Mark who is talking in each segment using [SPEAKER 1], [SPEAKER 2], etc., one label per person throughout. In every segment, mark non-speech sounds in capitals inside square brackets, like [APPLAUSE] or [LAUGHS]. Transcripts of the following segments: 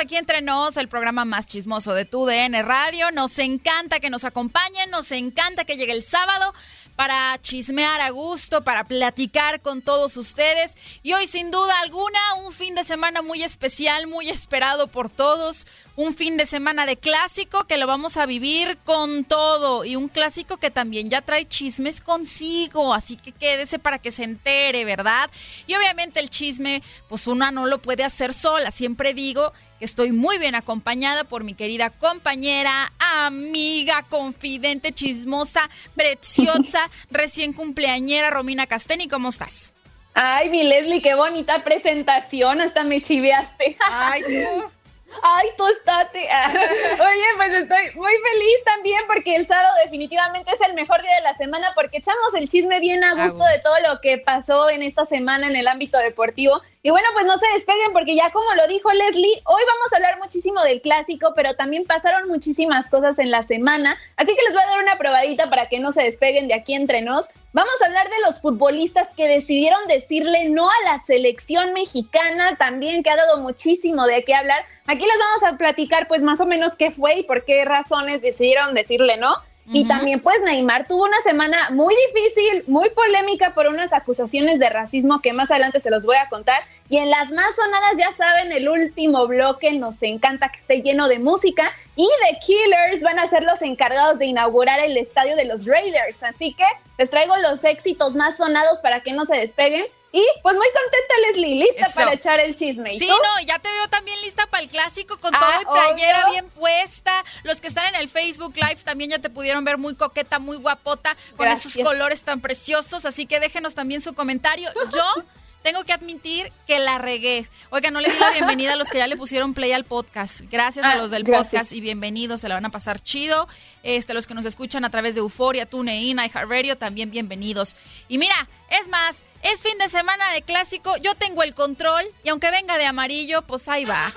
[SPEAKER 1] Aquí entre nos, el programa más chismoso de tu DN Radio. Nos encanta que nos acompañen, nos encanta que llegue el sábado para chismear a gusto, para platicar con todos ustedes. Y hoy, sin duda alguna, un fin de semana muy especial, muy esperado por todos. Un fin de semana de clásico que lo vamos a vivir con todo. Y un clásico que también ya trae chismes consigo. Así que quédese para que se entere, ¿verdad? Y obviamente el chisme, pues una no lo puede hacer sola. Siempre digo que estoy muy bien acompañada por mi querida compañera, amiga, confidente, chismosa, preciosa, [LAUGHS] recién cumpleañera, Romina Casteni. ¿Cómo estás?
[SPEAKER 2] Ay, mi Leslie, qué bonita presentación, hasta me chiveaste.
[SPEAKER 1] Ay, tú. [LAUGHS]
[SPEAKER 2] Ay, tostate. [LAUGHS] Oye, pues estoy muy feliz también porque el sábado definitivamente es el mejor día de la semana porque echamos el chisme bien a gusto de todo lo que pasó en esta semana en el ámbito deportivo. Y bueno, pues no se despeguen porque ya como lo dijo Leslie, hoy vamos a hablar muchísimo del clásico, pero también pasaron muchísimas cosas en la semana. Así que les voy a dar una probadita para que no se despeguen de aquí entre nos. Vamos a hablar de los futbolistas que decidieron decirle no a la selección mexicana, también que ha dado muchísimo de qué hablar. Aquí les vamos a platicar pues más o menos qué fue y por qué razones decidieron decirle no. Y también pues Neymar tuvo una semana muy difícil, muy polémica por unas acusaciones de racismo que más adelante se los voy a contar. Y en las más sonadas ya saben, el último bloque nos encanta que esté lleno de música y The Killers van a ser los encargados de inaugurar el estadio de los Raiders. Así que les traigo los éxitos más sonados para que no se despeguen. Y pues muy contenta, Leslie, lista
[SPEAKER 1] Eso.
[SPEAKER 2] para echar el chisme. ¿Y
[SPEAKER 1] Sí,
[SPEAKER 2] tú?
[SPEAKER 1] no, ya te veo también lista para el clásico con
[SPEAKER 2] Ah,
[SPEAKER 1] todo y playera
[SPEAKER 2] obvio.
[SPEAKER 1] bien puesta. Los que están en el Facebook Live también ya te pudieron ver muy coqueta, muy guapota, con
[SPEAKER 2] Gracias.
[SPEAKER 1] esos colores tan preciosos. Así que déjenos también su comentario. Yo [LAUGHS] tengo que admitir que la regué. Oiga, no le di la bienvenida a los que ya le pusieron play al podcast. Gracias a ah, los del podcast y bienvenidos, se la van a pasar chido. Este, los que nos escuchan a través de Euforia, TuneIn, iHeartRadio, también bienvenidos. Y mira, es más, es fin de semana de clásico, yo tengo el control y aunque venga de amarillo, pues ahí va.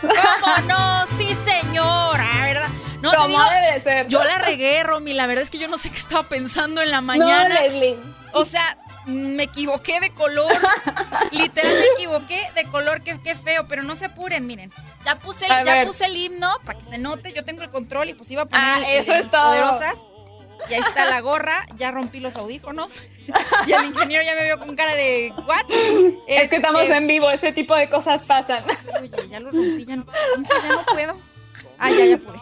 [SPEAKER 1] ¿Cómo no? Sí, señora, ¿verdad?
[SPEAKER 2] No, ¿Cómo debe ser?
[SPEAKER 1] Yo la regué, Romy. La verdad es que yo no sé qué estaba pensando en la mañana.
[SPEAKER 2] No, Leslie.
[SPEAKER 1] O sea, me equivoqué de color. Literal me equivoqué de color, qué, qué feo, pero no se apuren, miren. Ya puse, ya puse el himno para que se note, yo tengo el control y pues iba a poner
[SPEAKER 2] ah, eso es todo.
[SPEAKER 1] poderosas. Y ahí está la gorra, ya rompí los audífonos. [LAUGHS] Y el ingeniero ya me vio con cara de ¿what?
[SPEAKER 2] Es que estamos este, en vivo, ese tipo de cosas pasan. [LAUGHS]
[SPEAKER 1] Oye, ya lo rompí, ya no, ya no puedo. Ah, ya, ya pude.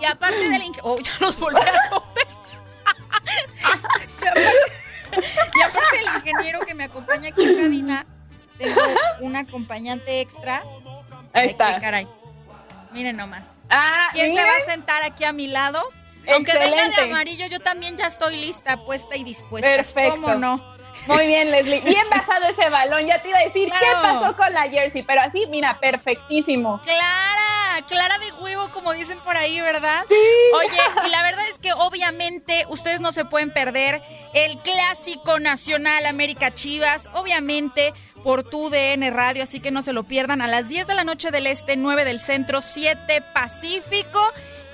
[SPEAKER 1] Y aparte del ingeniero. Oh, ya los volví a romper. [LAUGHS] y, aparte, del ingeniero que me acompaña aquí en cabina, tengo un acompañante extra.
[SPEAKER 2] Ahí está.
[SPEAKER 1] Caray. Miren nomás.
[SPEAKER 2] Ah,
[SPEAKER 1] ¿Quién se va a sentar aquí a mi lado? Aunque venga de amarillo, yo también ya estoy lista, puesta y dispuesta.
[SPEAKER 2] Perfecto.
[SPEAKER 1] ¿Cómo no?
[SPEAKER 2] Muy bien, Leslie. Bien bajado ese balón. Ya te iba a decir qué pasó con la jersey, pero así, mira, perfectísimo.
[SPEAKER 1] Clara, clara de huevo, como dicen por ahí, ¿verdad?
[SPEAKER 2] Sí.
[SPEAKER 1] Oye, y la verdad es que obviamente ustedes no se pueden perder el clásico nacional América Chivas, obviamente por tu DN Radio, así que no se lo pierdan a las 10 de la noche del Este, 9 del Centro, 7 Pacífico.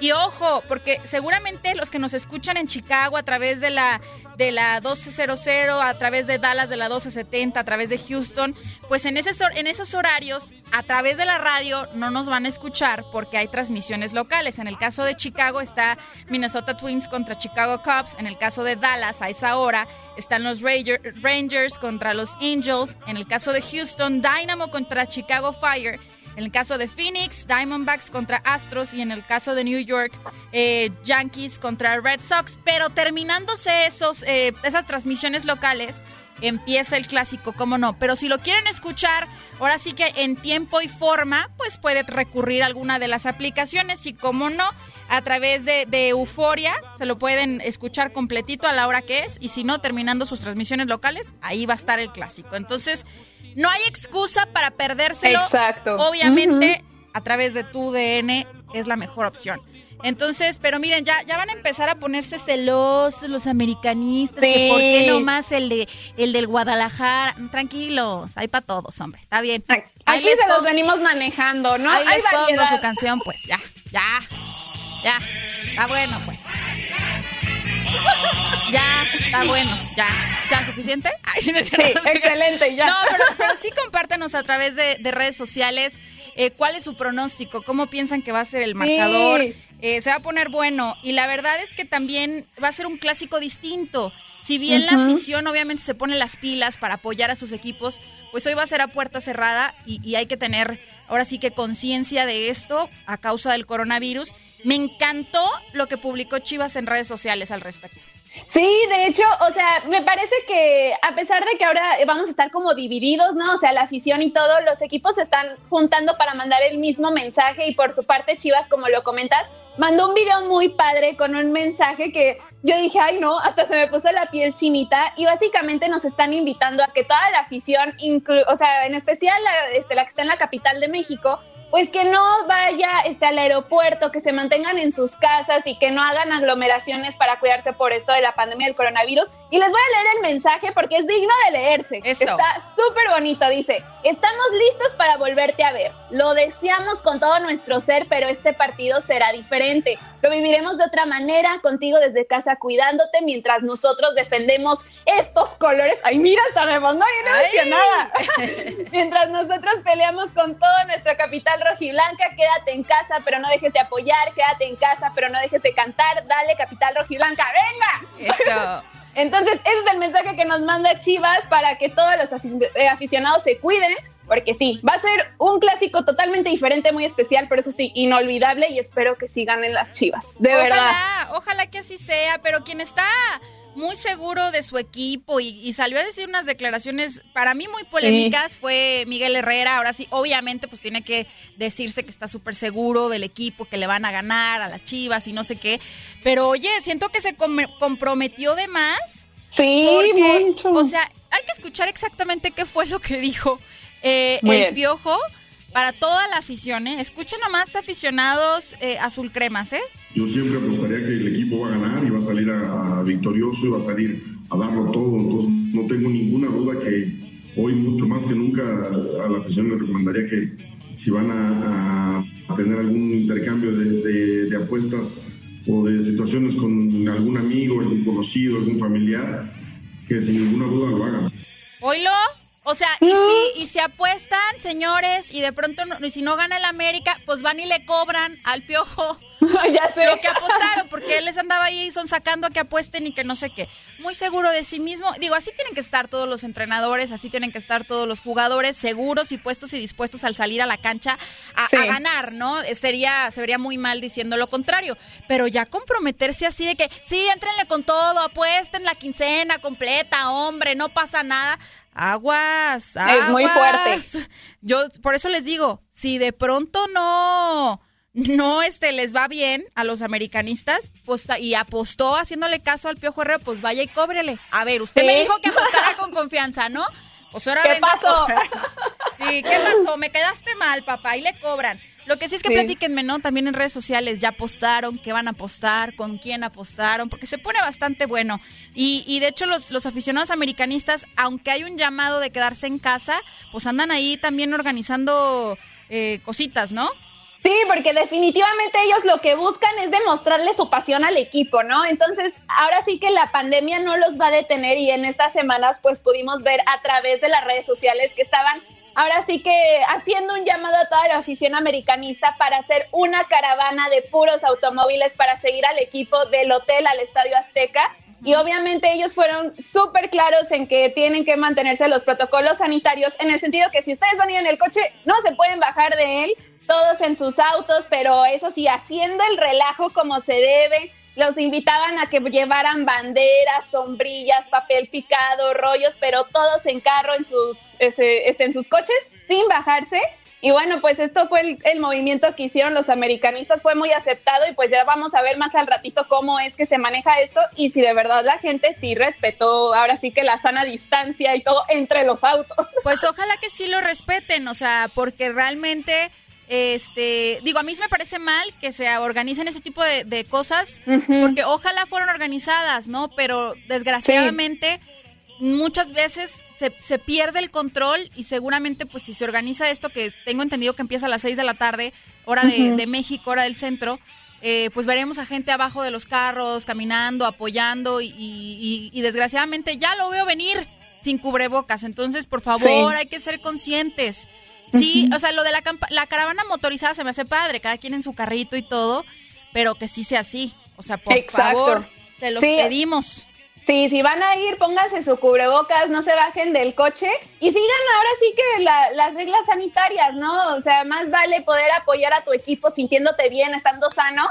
[SPEAKER 1] Y ojo, porque seguramente los que nos escuchan en Chicago a través de la de la 1200, a través de Dallas de la 1270, a través de Houston, pues en, en esos horarios, a través de la radio, no nos van a escuchar porque hay transmisiones locales. En el caso de Chicago está Minnesota Twins contra Chicago Cubs. En el caso de Dallas, a esa hora, están los Rangers contra los Angels. En el caso de Houston, Dynamo contra Chicago Fire. En el caso de Phoenix, Diamondbacks contra Astros y en el caso de New York, eh, Yankees contra Red Sox. Pero terminándose esos, eh, esas transmisiones locales, empieza el clásico, cómo no. Pero si lo quieren escuchar, ahora sí que en tiempo y forma, pues puede recurrir a alguna de las aplicaciones y cómo no, a través de, de, Euforia, se lo pueden escuchar completito a la hora que es y si no, terminando sus transmisiones locales, ahí va a estar el clásico. Entonces, no hay excusa para perdérselo.
[SPEAKER 2] Exacto.
[SPEAKER 1] Obviamente, a través de tu DN es la mejor opción. Entonces, pero miren, ya, ya van a empezar a ponerse celosos los americanistas, que por qué no más el de el del Guadalajara. Tranquilos, hay para todos, hombre, está bien.
[SPEAKER 2] Aquí se los venimos manejando, ¿no?
[SPEAKER 1] Ahí les pongo su canción, pues, ya, ya, ya, está bueno, pues. [LAUGHS] Ya, está bueno, ya. ¿Ya suficiente? [LAUGHS]
[SPEAKER 2] sí, excelente, ya.
[SPEAKER 1] No, pero, sí compártenos a través de, redes sociales eh, cuál es su pronóstico, cómo piensan que va a ser el marcador. Eh, se va a poner bueno. Y la verdad es que también va a ser un clásico distinto. Si bien la afición obviamente se pone las pilas para apoyar a sus equipos, pues hoy va a ser a puerta cerrada y, y hay que tener ahora sí que conciencia de esto a causa del coronavirus. Me encantó lo que publicó Chivas en redes sociales al respecto.
[SPEAKER 2] Sí, de hecho, o sea, me parece que a pesar de que ahora vamos a estar como divididos, ¿no? O sea, la afición y todo, los equipos se están juntando para mandar el mismo mensaje y por su parte Chivas, como lo comentas, mandó un video muy padre con un mensaje que yo dije, ay no, hasta se me puso la piel chinita y básicamente nos están invitando a que toda la afición, o sea, en especial este, la que está en la capital de México, pues que no vaya este, al aeropuerto, que se mantengan en sus casas y que no hagan aglomeraciones para cuidarse por esto de la pandemia del coronavirus. Y les voy a leer el mensaje porque es digno de leerse. Está súper bonito. Dice, estamos listos para volverte a ver. Lo deseamos con todo nuestro ser, pero este partido será diferente. Lo viviremos de otra manera, contigo desde casa cuidándote mientras nosotros defendemos estos colores. Ay, mira, hasta me pongo bien emocionada. mientras nosotros peleamos con toda nuestra capital rojiblanca, quédate en casa, pero no dejes de apoyar, quédate en casa, pero no dejes de cantar. Dale, capital rojiblanca, venga.
[SPEAKER 1] Eso. [LAUGHS]
[SPEAKER 2] Entonces, ese es el mensaje que nos manda Chivas para que todos los eh, aficionados se cuiden porque sí, va a ser un clásico totalmente diferente, muy especial, pero eso sí, inolvidable y espero que sí ganen las chivas, de
[SPEAKER 1] ojalá,
[SPEAKER 2] verdad.
[SPEAKER 1] Ojalá que así sea, pero quien está muy seguro de su equipo y, salió a decir unas declaraciones para mí muy polémicas. Fue Miguel Herrera. Ahora sí, obviamente, pues tiene que decirse que está súper seguro del equipo, que le van a ganar a las chivas y no sé qué. Pero oye, siento que se comprometió de más.
[SPEAKER 2] Sí, mucho.
[SPEAKER 1] O sea, hay que escuchar exactamente qué fue lo que dijo eh, el piojo para toda la afición, ¿eh? Escuchen nomás aficionados eh, azul cremas, ¿eh?
[SPEAKER 3] Yo siempre apostaría que el equipo va a ganar va a salir a, victorioso y va a salir a darlo todo. Entonces, no tengo ninguna duda que hoy, mucho más que nunca, a la afición le recomendaría que si van a, tener algún intercambio de, de, apuestas o de situaciones con algún amigo, algún conocido, algún familiar, que sin ninguna duda lo hagan.
[SPEAKER 1] ¿Oilo? O sea, y si, y si apuestan, señores, y de pronto, no, si no gana el América, pues van y le cobran al piojo [LAUGHS]
[SPEAKER 2] ya sé.
[SPEAKER 1] lo que apostaron, porque él les andaba ahí son sacando a que apuesten y que no sé qué. Muy seguro de sí mismo. Digo, así tienen que estar todos los entrenadores, así tienen que estar todos los jugadores, seguros y puestos y dispuestos al salir a la cancha a, ganar, ¿no? Sería, se vería muy mal diciendo lo contrario. Pero ya comprometerse así de que, sí, entrenle con todo, apuesten la quincena completa, hombre, no pasa nada aguas, aguas.
[SPEAKER 2] Es muy fuerte.
[SPEAKER 1] Yo por eso les digo, si de pronto no no este les va bien a los americanistas, pues y apostó haciéndole caso al Piojo Herrero, pues vaya y cóbrele. A ver, usted me dijo que apostara con confianza, ¿no? Pues ahora
[SPEAKER 2] ¿Qué pasó? [LAUGHS]
[SPEAKER 1] Sí, ¿qué pasó? Me quedaste mal, papá, y le cobran. Lo que sí es que platíquenme, ¿no? También en redes sociales ya apostaron, qué van a apostar, con quién apostaron, porque se pone bastante bueno. Y, y de hecho los, los aficionados americanistas, aunque hay un llamado de quedarse en casa, pues andan ahí también organizando eh, cositas, ¿no?
[SPEAKER 2] Sí, porque definitivamente ellos lo que buscan es demostrarle su pasión al equipo, ¿no? Entonces, ahora sí que la pandemia no los va a detener y en estas semanas pues pudimos ver a través de las redes sociales que estaban ahora sí que haciendo un llamado a toda la afición americanista para hacer una caravana de puros automóviles para seguir al equipo del hotel al Estadio Azteca. Y obviamente ellos fueron súper claros en que tienen que mantenerse los protocolos sanitarios, en el sentido que si ustedes van a ir en el coche, no se pueden bajar de él, todos en sus autos, pero eso sí, haciendo el relajo como se debe, los invitaban a que llevaran banderas, sombrillas, papel picado, rollos, pero todos en carro, en sus, este, en sus coches, sin bajarse. Y bueno, pues esto fue el, movimiento que hicieron los americanistas, fue muy aceptado y pues ya vamos a ver más al ratito cómo es que se maneja esto y si de verdad la gente sí respetó ahora sí que la sana distancia y todo entre los autos.
[SPEAKER 1] Pues ojalá que sí lo respeten, o sea, porque realmente este, digo, a mí me parece mal que se organicen ese tipo de, cosas, porque ojalá fueran organizadas, ¿no? Pero desgraciadamente muchas veces se, pierde el control y seguramente pues si se organiza esto, que tengo entendido que empieza a las 6 de la tarde, hora de, México, hora del centro, eh, pues veremos a gente abajo de los carros, caminando, apoyando y, desgraciadamente ya lo veo venir sin cubrebocas. Entonces, por favor, hay que ser conscientes. Sí, o sea, lo de la, la caravana motorizada se me hace padre, cada quien en su carrito y todo, pero que sí sea así. O sea, por favor, se los pedimos.
[SPEAKER 2] Sí, si van a ir, pónganse su cubrebocas, no se bajen del coche y sigan ahora sí que las reglas sanitarias, ¿no? O sea, más vale poder apoyar a tu equipo sintiéndote bien, estando sano,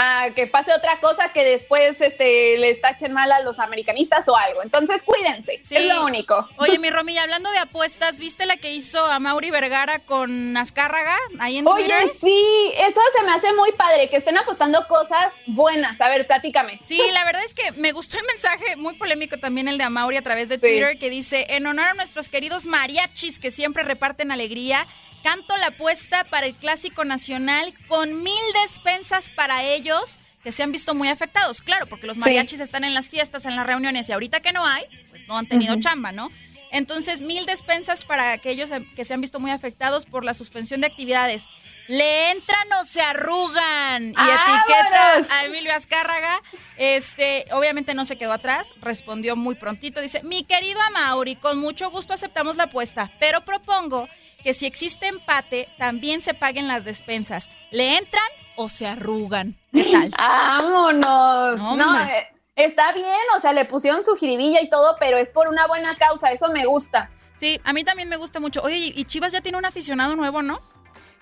[SPEAKER 2] a que pase otra cosa que después este, les tachen mal a los americanistas o algo. Entonces, cuídense, es lo único.
[SPEAKER 1] Oye, mi Romilla, hablando de apuestas, ¿viste la que hizo a Mauri Vergara con Azcárraga ahí en
[SPEAKER 2] Oye, sí, esto se me hace muy padre, que estén apostando cosas buenas. A ver, platícame.
[SPEAKER 1] Sí, la verdad es que me gustó el mensaje, muy polémico también el de Amauri a través de Twitter, que dice, en honor a nuestros queridos mariachis que siempre reparten alegría, Canto la apuesta para el Clásico Nacional con mil despensas para ellos que se han visto muy afectados. Claro, porque los mariachis están en las fiestas, en las reuniones y ahorita que no hay, pues no han tenido chamba, ¿no? Entonces, mil despensas para aquellos que se han visto muy afectados por la suspensión de actividades. Le entran o se arrugan. Y etiqueta a Emilio Azcárraga. Este, obviamente no se quedó atrás, respondió muy prontito. Dice: Mi querido Amauri, con mucho gusto aceptamos la apuesta, pero propongo que si existe empate, también se paguen las despensas. ¿Le entran o se arrugan? ¿Qué tal? [LAUGHS]
[SPEAKER 2] ¡Vámonos! No, eh, está bien, o sea, le pusieron su jiribilla y todo, pero es por una buena causa, eso me gusta.
[SPEAKER 1] Sí, a mí también me gusta mucho. Oye, y Chivas ya tiene un aficionado nuevo, ¿no?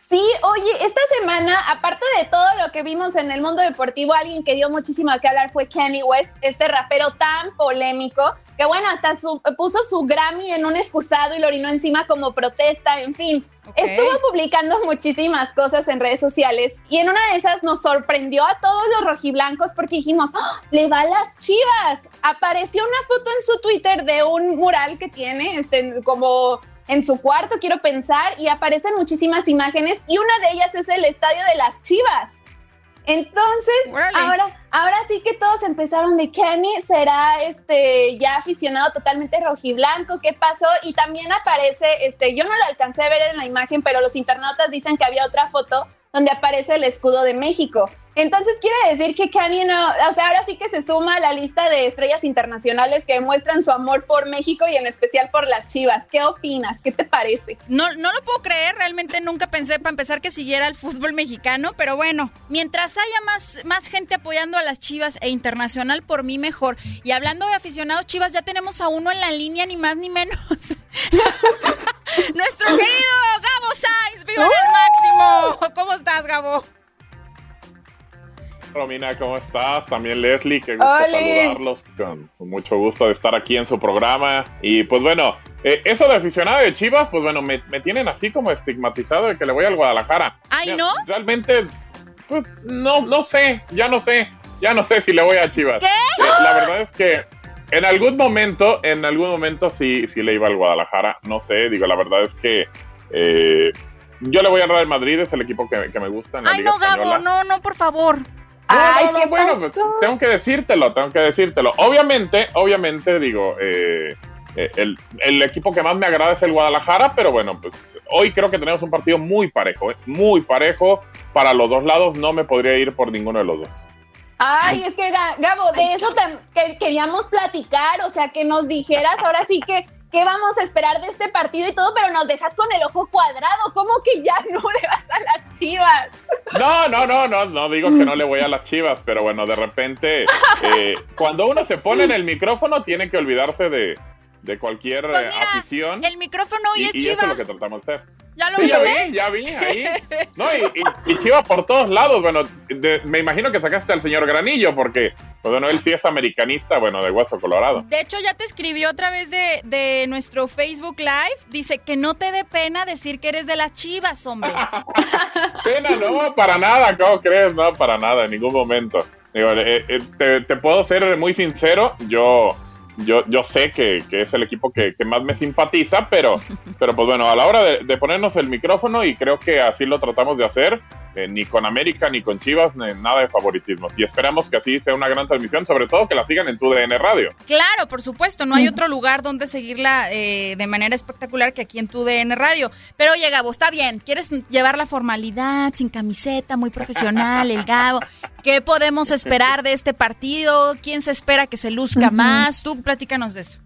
[SPEAKER 2] Sí, oye, esta semana, aparte de todo lo que vimos en el mundo deportivo, alguien que dio muchísimo que hablar fue Kanye West, este rapero tan polémico, que bueno, hasta puso su Grammy en un excusado y lo orinó encima como protesta, en fin. Estuvo publicando muchísimas cosas en redes sociales y en una de esas nos sorprendió a todos los rojiblancos porque dijimos, ¡Ah! le va a las chivas. Apareció una foto en su Twitter de un mural que tiene, este, como en su cuarto, quiero pensar, y aparecen muchísimas imágenes y una de ellas es el estadio de las Chivas. Entonces, ahora, ahora sí que todos empezaron de Kenny será este ya aficionado totalmente rojiblanco, ¿qué pasó? Y también aparece, este, yo no lo alcancé a ver en la imagen, pero los internautas dicen que había otra foto donde aparece el escudo de México. Entonces quiere decir que Kanye no, o sea, ahora sí que se suma a la lista de estrellas internacionales que muestran su amor por México y en especial por las Chivas. ¿Qué opinas? ¿Qué te parece?
[SPEAKER 1] No, no lo puedo creer, realmente nunca pensé para empezar que siguiera el fútbol mexicano, pero bueno, mientras haya más, más gente apoyando a las Chivas e internacional, por mí mejor. Y hablando de aficionados Chivas, ya tenemos a uno en la línea, ni más ni menos. [LAUGHS] Nuestro querido Gabo Sainz, vivo en el máximo. ¿Cómo estás, Gabo?
[SPEAKER 4] Romina, ¿cómo estás? También Leslie, qué gusto saludarlos. Con, mucho gusto de estar aquí en su programa. Y pues bueno, eh, eso de aficionado de Chivas, pues bueno, me, tienen así como estigmatizado de que le voy al Guadalajara.
[SPEAKER 1] Ay, ¿no?
[SPEAKER 4] Realmente, pues no, no sé, ya no sé. Ya no sé si le voy a Chivas.
[SPEAKER 1] ¿Qué?
[SPEAKER 4] Eh, la verdad es que en algún momento, en algún momento sí, sí le iba al Guadalajara. No sé, digo, la verdad es que eh, yo le voy a Real Madrid, es el equipo que, me gusta. En la
[SPEAKER 1] Ay, no, Gabo, no, no, por favor.
[SPEAKER 2] Ay, qué
[SPEAKER 4] bueno, pues, tengo que decírtelo, tengo que decírtelo. Obviamente, obviamente, digo, eh, eh, el, equipo que más me agrada es el Guadalajara, pero bueno, pues hoy creo que tenemos un partido muy parejo, eh, muy parejo para los dos lados. No me podría ir por ninguno de los dos.
[SPEAKER 2] Ay, es que Gabo, de eso queríamos platicar, o sea, que nos dijeras ahora sí que qué vamos a esperar de este partido y todo, pero nos dejas con el ojo cuadrado. ¿Cómo que ya [LAUGHS] no le vas a las chivas?
[SPEAKER 4] No, no, no, no, no digo que no le voy a las chivas, pero bueno, de repente, eh, cuando uno se pone en el micrófono, tiene que olvidarse de, de cualquier
[SPEAKER 1] pues
[SPEAKER 4] afición.
[SPEAKER 1] El micrófono hoy es
[SPEAKER 4] y
[SPEAKER 1] chiva.
[SPEAKER 4] eso es lo que tratamos de hacer.
[SPEAKER 1] ¿Ya lo Ya
[SPEAKER 4] vi, ya vi, ahí. No, y, Chiva por todos lados. Bueno, me imagino que sacaste al señor Granillo, porque, pues, bueno, él sí es americanista, bueno, de hueso colorado.
[SPEAKER 1] De hecho, ya te escribió otra vez de, de nuestro Facebook Live. Dice que no te dé pena decir que eres de las chivas, hombre. [LAUGHS]
[SPEAKER 4] pena, no, para nada, ¿cómo crees? No, para nada, en ningún momento. Digo, eh, eh, te, te puedo ser muy sincero, yo yo, yo sé que, es el equipo que, más me simpatiza, pero, pero pues bueno, a la hora de, ponernos el micrófono, y creo que así lo tratamos de hacer, eh, ni con América ni con Chivas, nada de favoritismos. Y esperamos que así sea una gran transmisión, sobre todo que la sigan en tu DN Radio.
[SPEAKER 1] Claro, por supuesto, no hay otro lugar donde seguirla eh, de manera espectacular que aquí en tu DN Radio. Pero oye, Gabo, está bien, quieres llevar la formalidad, sin camiseta, muy profesional, el Gabo. ¿Qué podemos esperar de este partido? ¿Quién se espera que se luzca más? Tú platícanos de eso.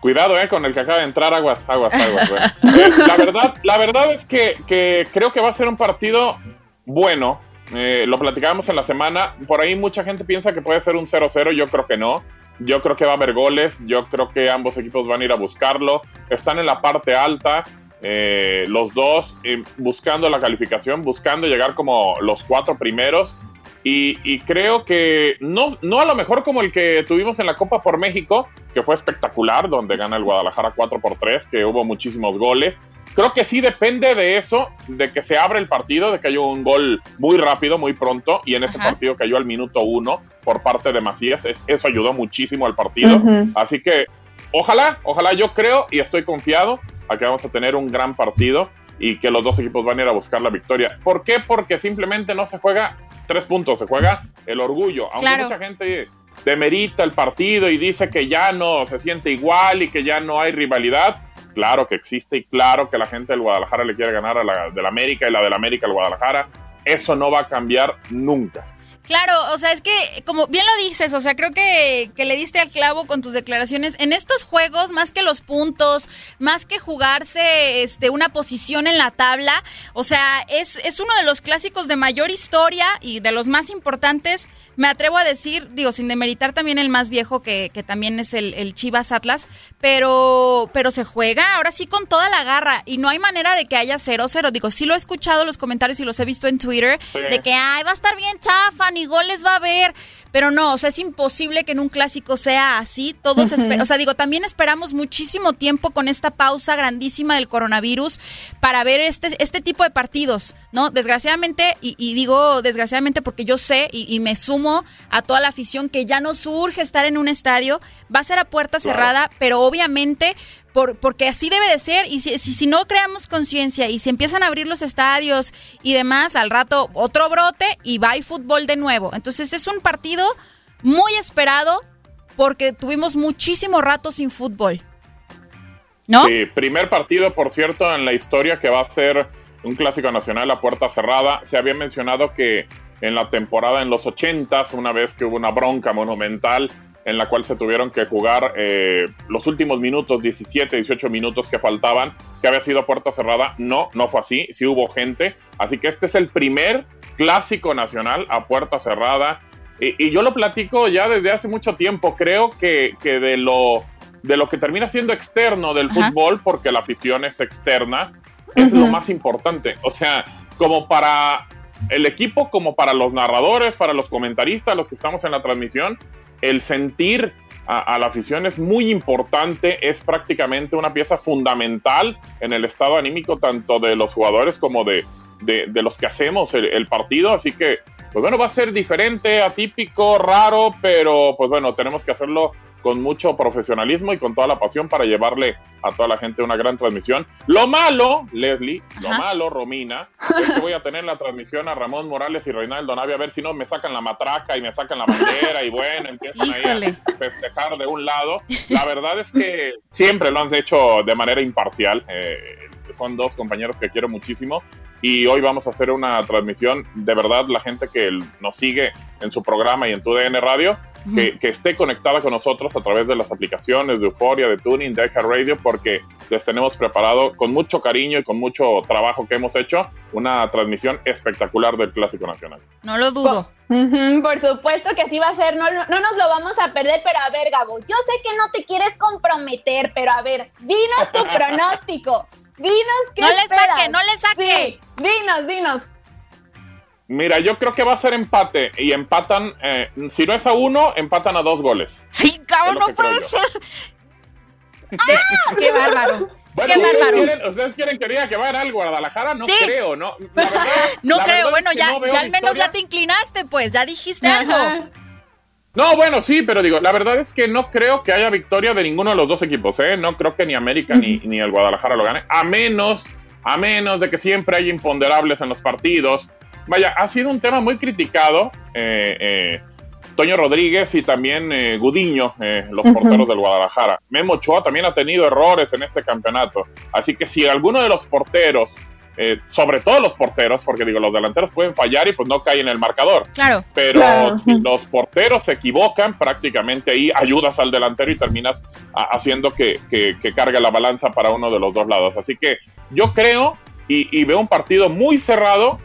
[SPEAKER 4] Cuidado, eh, con el que acaba de entrar aguas, aguas, aguas. Eh, la verdad, la verdad es que, creo que va a ser un partido bueno. Eh, lo platicábamos en la semana. Por ahí mucha gente piensa que puede ser un 0-0. Yo creo que no. Yo creo que va a haber goles. Yo creo que ambos equipos van a ir a buscarlo. Están en la parte alta. los dos buscando la calificación, buscando llegar como los cuatro primeros. Y, creo que no, no a lo mejor como el que tuvimos en la Copa por México, que fue espectacular, donde gana el Guadalajara 4 por 3, que hubo muchísimos goles. Creo que sí depende de eso, de que se abre el partido, de que haya un gol muy rápido, muy pronto, y en ese partido cayó al minuto uno por parte de Macías. eso ayudó muchísimo al partido. Así que ojalá, ojalá yo creo y estoy confiado a que vamos a tener un gran partido y que los dos equipos van a ir a buscar la victoria. ¿Por qué? Porque simplemente no se juega tres puntos, se juega el orgullo. Aunque mucha gente demerita el partido y dice que ya no se siente igual y que ya no hay rivalidad, claro que existe y claro que la gente del Guadalajara le quiere ganar a la del América y la del América al Guadalajara. Eso no va a cambiar nunca.
[SPEAKER 1] Claro, o sea, es que, como bien lo dices, o sea, creo que, que, le diste al clavo con tus declaraciones. En estos juegos, más que los puntos, más que jugarse este, una posición en la tabla, o sea, es, es uno de los clásicos de mayor historia y de los más importantes me atrevo a decir, digo, sin demeritar también el más viejo, que, que también es el, el, Chivas Atlas, pero, pero se juega ahora sí con toda la garra y no hay manera de que haya 0-0. Digo, sí lo he escuchado los comentarios y los he visto en Twitter, de que, ay, va a estar bien chafa, ni goles va a haber. Pero no, o sea, es imposible que en un clásico sea así. Todos o sea, digo, también esperamos muchísimo tiempo con esta pausa grandísima del coronavirus para ver este, este tipo de partidos, ¿no? Desgraciadamente, y, digo desgraciadamente porque yo sé y, me sumo a toda la afición que ya no surge estar en un estadio, va a ser a puerta cerrada, pero obviamente por, porque así debe de ser y si, si, no creamos conciencia y se empiezan a abrir los estadios y demás, al rato otro brote y va y fútbol de nuevo. Entonces es un partido muy esperado porque tuvimos muchísimo rato sin fútbol. ¿No?
[SPEAKER 4] Sí, primer partido, por cierto, en la historia que va a ser un clásico nacional a puerta cerrada. Se había mencionado que en la temporada en los 80 una vez que hubo una bronca monumental en la cual se tuvieron que jugar eh, los últimos minutos, 17, 18 minutos que faltaban, que había sido puerta cerrada. No, no fue así, sí hubo gente. Así que este es el primer clásico nacional a puerta cerrada. Y, yo lo platico ya desde hace mucho tiempo. Creo que, que de, lo, de lo que termina siendo externo del fútbol, porque la afición es externa, es lo más importante. O sea, como para el equipo, como para los narradores, para los comentaristas, los que estamos en la transmisión, el sentir a, la afición es muy importante, es prácticamente una pieza fundamental en el estado anímico tanto de los jugadores como de, de, los que hacemos el, partido, así que, pues bueno, va a ser diferente, atípico, raro, pero pues bueno, tenemos que hacerlo con mucho profesionalismo y con toda la pasión para llevarle a toda la gente una gran transmisión. Lo malo, Leslie, lo malo, Romina, es que voy a tener la transmisión a Ramón Morales y Reinaldo Navia a ver si no me sacan la matraca y me sacan la bandera y bueno, empiezan ahí a festejar de un lado. La verdad es que siempre lo han hecho de manera imparcial. Eh, son dos compañeros que quiero muchísimo y hoy vamos a hacer una transmisión. De verdad, la gente que nos sigue en su programa y en tu DN Radio, que, esté conectada con nosotros a través de las aplicaciones de Euforia, de Tuning, de Radio, porque les tenemos preparado con mucho cariño y con mucho trabajo que hemos hecho una transmisión espectacular del Clásico Nacional.
[SPEAKER 1] No lo dudo.
[SPEAKER 2] por supuesto que así va a ser, no, no, nos lo vamos a perder, pero a ver, Gabo, yo sé que no te quieres comprometer, pero a ver, dinos tu [LAUGHS] pronóstico. Dinos qué
[SPEAKER 1] No le saque, no le saque.
[SPEAKER 2] dinos, dinos.
[SPEAKER 4] Mira, yo creo que va a ser empate y empatan, eh, si no es a uno, empatan a dos goles.
[SPEAKER 1] ¡Ay, cabrón, no puede ser! ¡Qué bárbaro! ¡Qué
[SPEAKER 4] bárbaro! ¿Ustedes quieren que diga que va a ganar el Guadalajara? No creo, ¿no?
[SPEAKER 1] no creo, bueno, ya, ya al menos ya te inclinaste, pues, ya dijiste algo.
[SPEAKER 4] No, bueno, sí, pero digo, la verdad es que no creo que haya victoria de ninguno de los dos equipos, ¿eh? No creo que ni América ni, ni el Guadalajara lo gane, a menos, a menos de que siempre haya imponderables en los partidos vaya, ha sido un tema muy criticado. Eh, eh, Toño Rodríguez y también eh, Gudiño, los porteros del Guadalajara. Memo Ochoa también ha tenido errores en este campeonato. Así que si alguno de los porteros, sobre todo los porteros, porque digo, los delanteros pueden fallar y pues no caen en el marcador.
[SPEAKER 1] Claro.
[SPEAKER 4] Pero si los porteros se equivocan, prácticamente ahí ayudas al delantero y terminas haciendo que, cargue la balanza para uno de los dos lados. Así que yo creo y veo un partido muy cerrado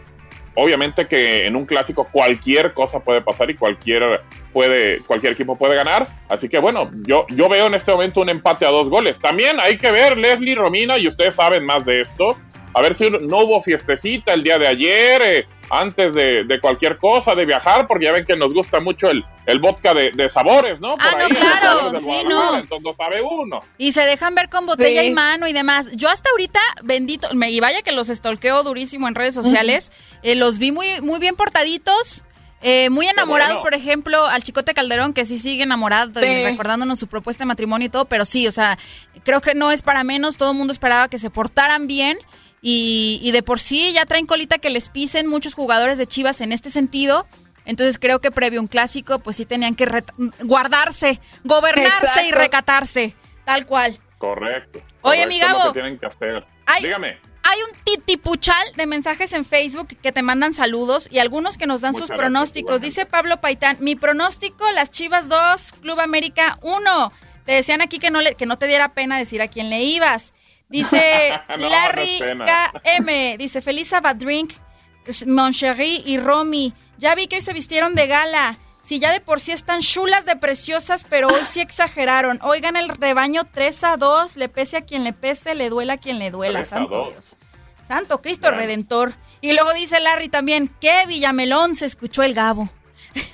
[SPEAKER 4] obviamente que en un clásico cualquier cosa puede pasar y cualquier puede cualquier equipo puede ganar, así que bueno, yo yo veo en este momento un empate a dos goles. También hay que ver Leslie Romina y ustedes saben más de esto a ver si no hubo fiestecita el día de ayer, eh, antes de, cualquier cosa, de viajar, porque ya ven que nos gusta mucho el, el vodka de, sabores, ¿no?
[SPEAKER 1] ah, no, claro, sí, no.
[SPEAKER 4] Entonces sabe uno.
[SPEAKER 1] Y se dejan ver con botella y mano y demás. Yo hasta ahorita, bendito, me, y vaya que los estolqueo durísimo en redes sociales, eh, los vi muy, muy bien portaditos. Eh, muy enamorados, por ejemplo, al Chicote Calderón, que sí sigue enamorado y recordándonos su propuesta de matrimonio y todo, pero sí, o sea, creo que no es para menos, todo el mundo esperaba que se portaran bien y, de por sí ya traen colita que les pisen muchos jugadores de Chivas en este sentido. Entonces creo que previo un clásico, pues sí tenían que guardarse, gobernarse y recatarse, tal cual.
[SPEAKER 4] Correcto.
[SPEAKER 1] Oye, mi Gabo.
[SPEAKER 4] tienen que hacer.
[SPEAKER 1] Hay,
[SPEAKER 4] Dígame.
[SPEAKER 1] hay un titipuchal de mensajes en Facebook que te mandan saludos y algunos que nos dan sus pronósticos. Dice Pablo Paitán, mi pronóstico, las Chivas 2, Club América 1. Te decían aquí que no, le, que no te diera pena decir a quién le ibas. Dice [LAUGHS] Larry KM, dice feliz Drink, Moncherry y Romy. Ya vi que hoy se vistieron de gala. Si ya de por sí están chulas de preciosas, pero hoy sí exageraron. Oigan el rebaño 3 a 2, le pese a quien le pese, le duela a quien le duela. Santo Dios. Santo Cristo Redentor. Y luego dice Larry también, ¿qué Villamelón se escuchó el Gabo? [LAUGHS]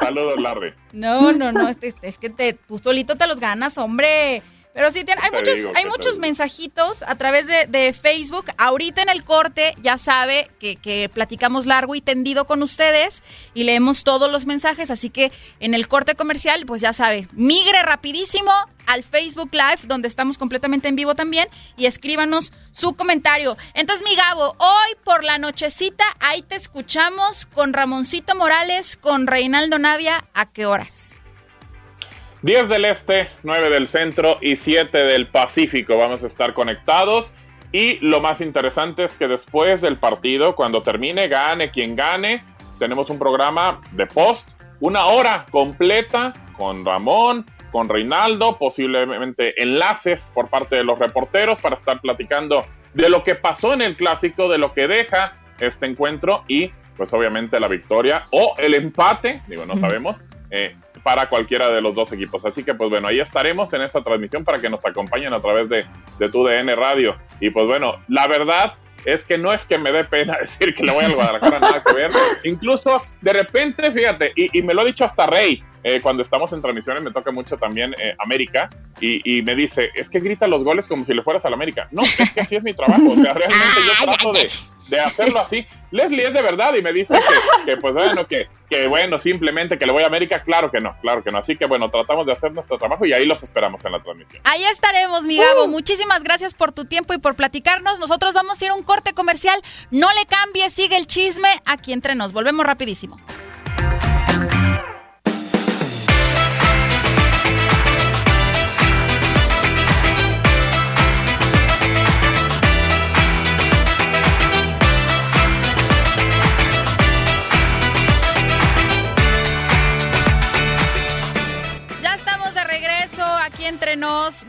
[SPEAKER 4] Saludos, Larry.
[SPEAKER 1] No, no, no, es, es que te, tú solito te los ganas, hombre. Pero sí, hay muchos, hay muchos mensajitos a través de, Facebook. Ahorita en el corte ya sabe que, que, platicamos largo y tendido con ustedes y leemos todos los mensajes. Así que en el corte comercial, pues ya sabe, migre rapidísimo al Facebook Live, donde estamos completamente en vivo también, y escríbanos su comentario. Entonces, mi Gabo, hoy por la nochecita, ahí te escuchamos con Ramoncito Morales, con Reinaldo Navia. ¿A qué horas?
[SPEAKER 4] 10 del este, 9 del centro y 7 del Pacífico. Vamos a estar conectados. Y lo más interesante es que después del partido, cuando termine, gane quien gane, tenemos un programa de post, una hora completa con Ramón, con Reinaldo, posiblemente enlaces por parte de los reporteros para estar platicando de lo que pasó en el clásico, de lo que deja este encuentro y pues obviamente la victoria o el empate, digo, no sabemos, eh, para cualquiera de los dos equipos. Así que pues bueno, ahí estaremos en esa transmisión para que nos acompañen a través de, de tu DN Radio. Y pues bueno, la verdad es que no es que me dé pena [LAUGHS] decir que le voy al Guadalajara nada que ver. Incluso de repente, fíjate, y, me lo ha dicho hasta Rey, eh, cuando estamos en transmisiones me toca mucho también eh, América y, me dice, es que grita los goles como si le fueras al América. No, es que así es mi trabajo. O sea, [LAUGHS] realmente yo trato de, de hacerlo así. Leslie es de verdad y me dice que, pues bueno, que, que, bueno, simplemente que le voy a América, claro que no, claro que no. Así que bueno, tratamos de hacer nuestro trabajo y ahí los esperamos en la transmisión.
[SPEAKER 1] Ahí estaremos, mi Gabo. Uh. Muchísimas gracias por tu tiempo y por platicarnos. Nosotros vamos a ir a un corte comercial. No le cambie, sigue el chisme aquí entre nos. Volvemos rapidísimo.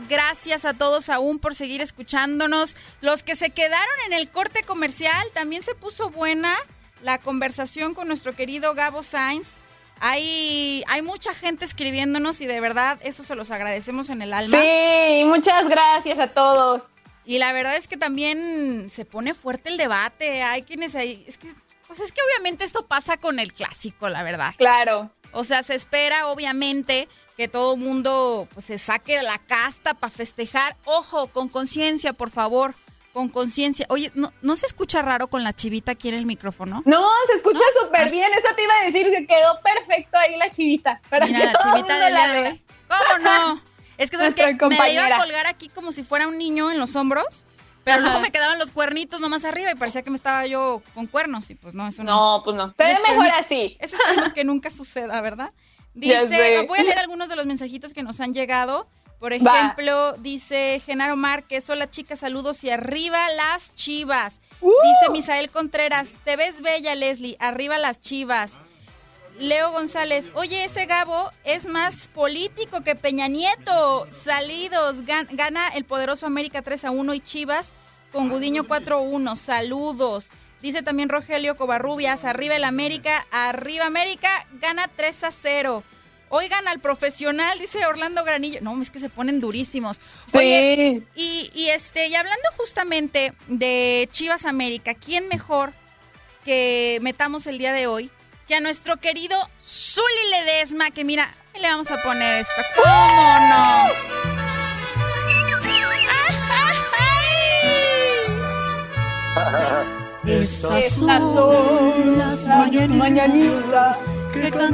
[SPEAKER 1] Gracias a todos aún por seguir escuchándonos. Los que se quedaron en el corte comercial, también se puso buena la conversación con nuestro querido Gabo Sainz. Hay, hay mucha gente escribiéndonos y de verdad eso se los agradecemos en el alma.
[SPEAKER 2] Sí, muchas gracias a todos.
[SPEAKER 1] Y la verdad es que también se pone fuerte el debate. Hay quienes ahí. Es que, pues es que obviamente esto pasa con el clásico, la verdad.
[SPEAKER 2] Claro.
[SPEAKER 1] O sea, se espera obviamente que todo mundo pues, se saque la casta para festejar. Ojo, con conciencia, por favor. Con conciencia. Oye, ¿no, ¿no se escucha raro con la chivita aquí en el micrófono?
[SPEAKER 2] No, se escucha súper bien. Eso te iba a decir, se quedó perfecto ahí la chivita. Para Mira, la chivita de la
[SPEAKER 1] ¿Cómo no? [LAUGHS] Es que, ¿sabes que Me iba a colgar aquí como si fuera un niño en los hombros. Pero luego me quedaban los cuernitos nomás arriba y parecía que me estaba yo con cuernos. Y pues no, eso
[SPEAKER 2] no. No, pues no. Se ve mejor así.
[SPEAKER 1] Eso esperemos que nunca suceda, ¿verdad? Dice, voy a leer algunos de los mensajitos que nos han llegado. Por ejemplo, dice Genaro Márquez, hola chicas, saludos y arriba las chivas. Uh. Dice Misael Contreras, te ves bella Leslie, arriba las chivas. Leo González, oye, ese Gabo es más político que Peña Nieto. Salidos, gana el poderoso América 3 a 1 y Chivas con Gudiño 4 a 1. Saludos. Dice también Rogelio Covarrubias, arriba el América, arriba América, gana 3 a 0. Oigan al profesional, dice Orlando Granillo. No, es que se ponen durísimos.
[SPEAKER 2] Sí.
[SPEAKER 1] y, y, este, y hablando justamente de Chivas América, ¿quién mejor que metamos el día de hoy que a nuestro querido Zuli Ledesma? Que mira, le vamos a poner esto. ¿Cómo no? [LAUGHS]
[SPEAKER 5] Estas son las mañanitas que
[SPEAKER 1] No,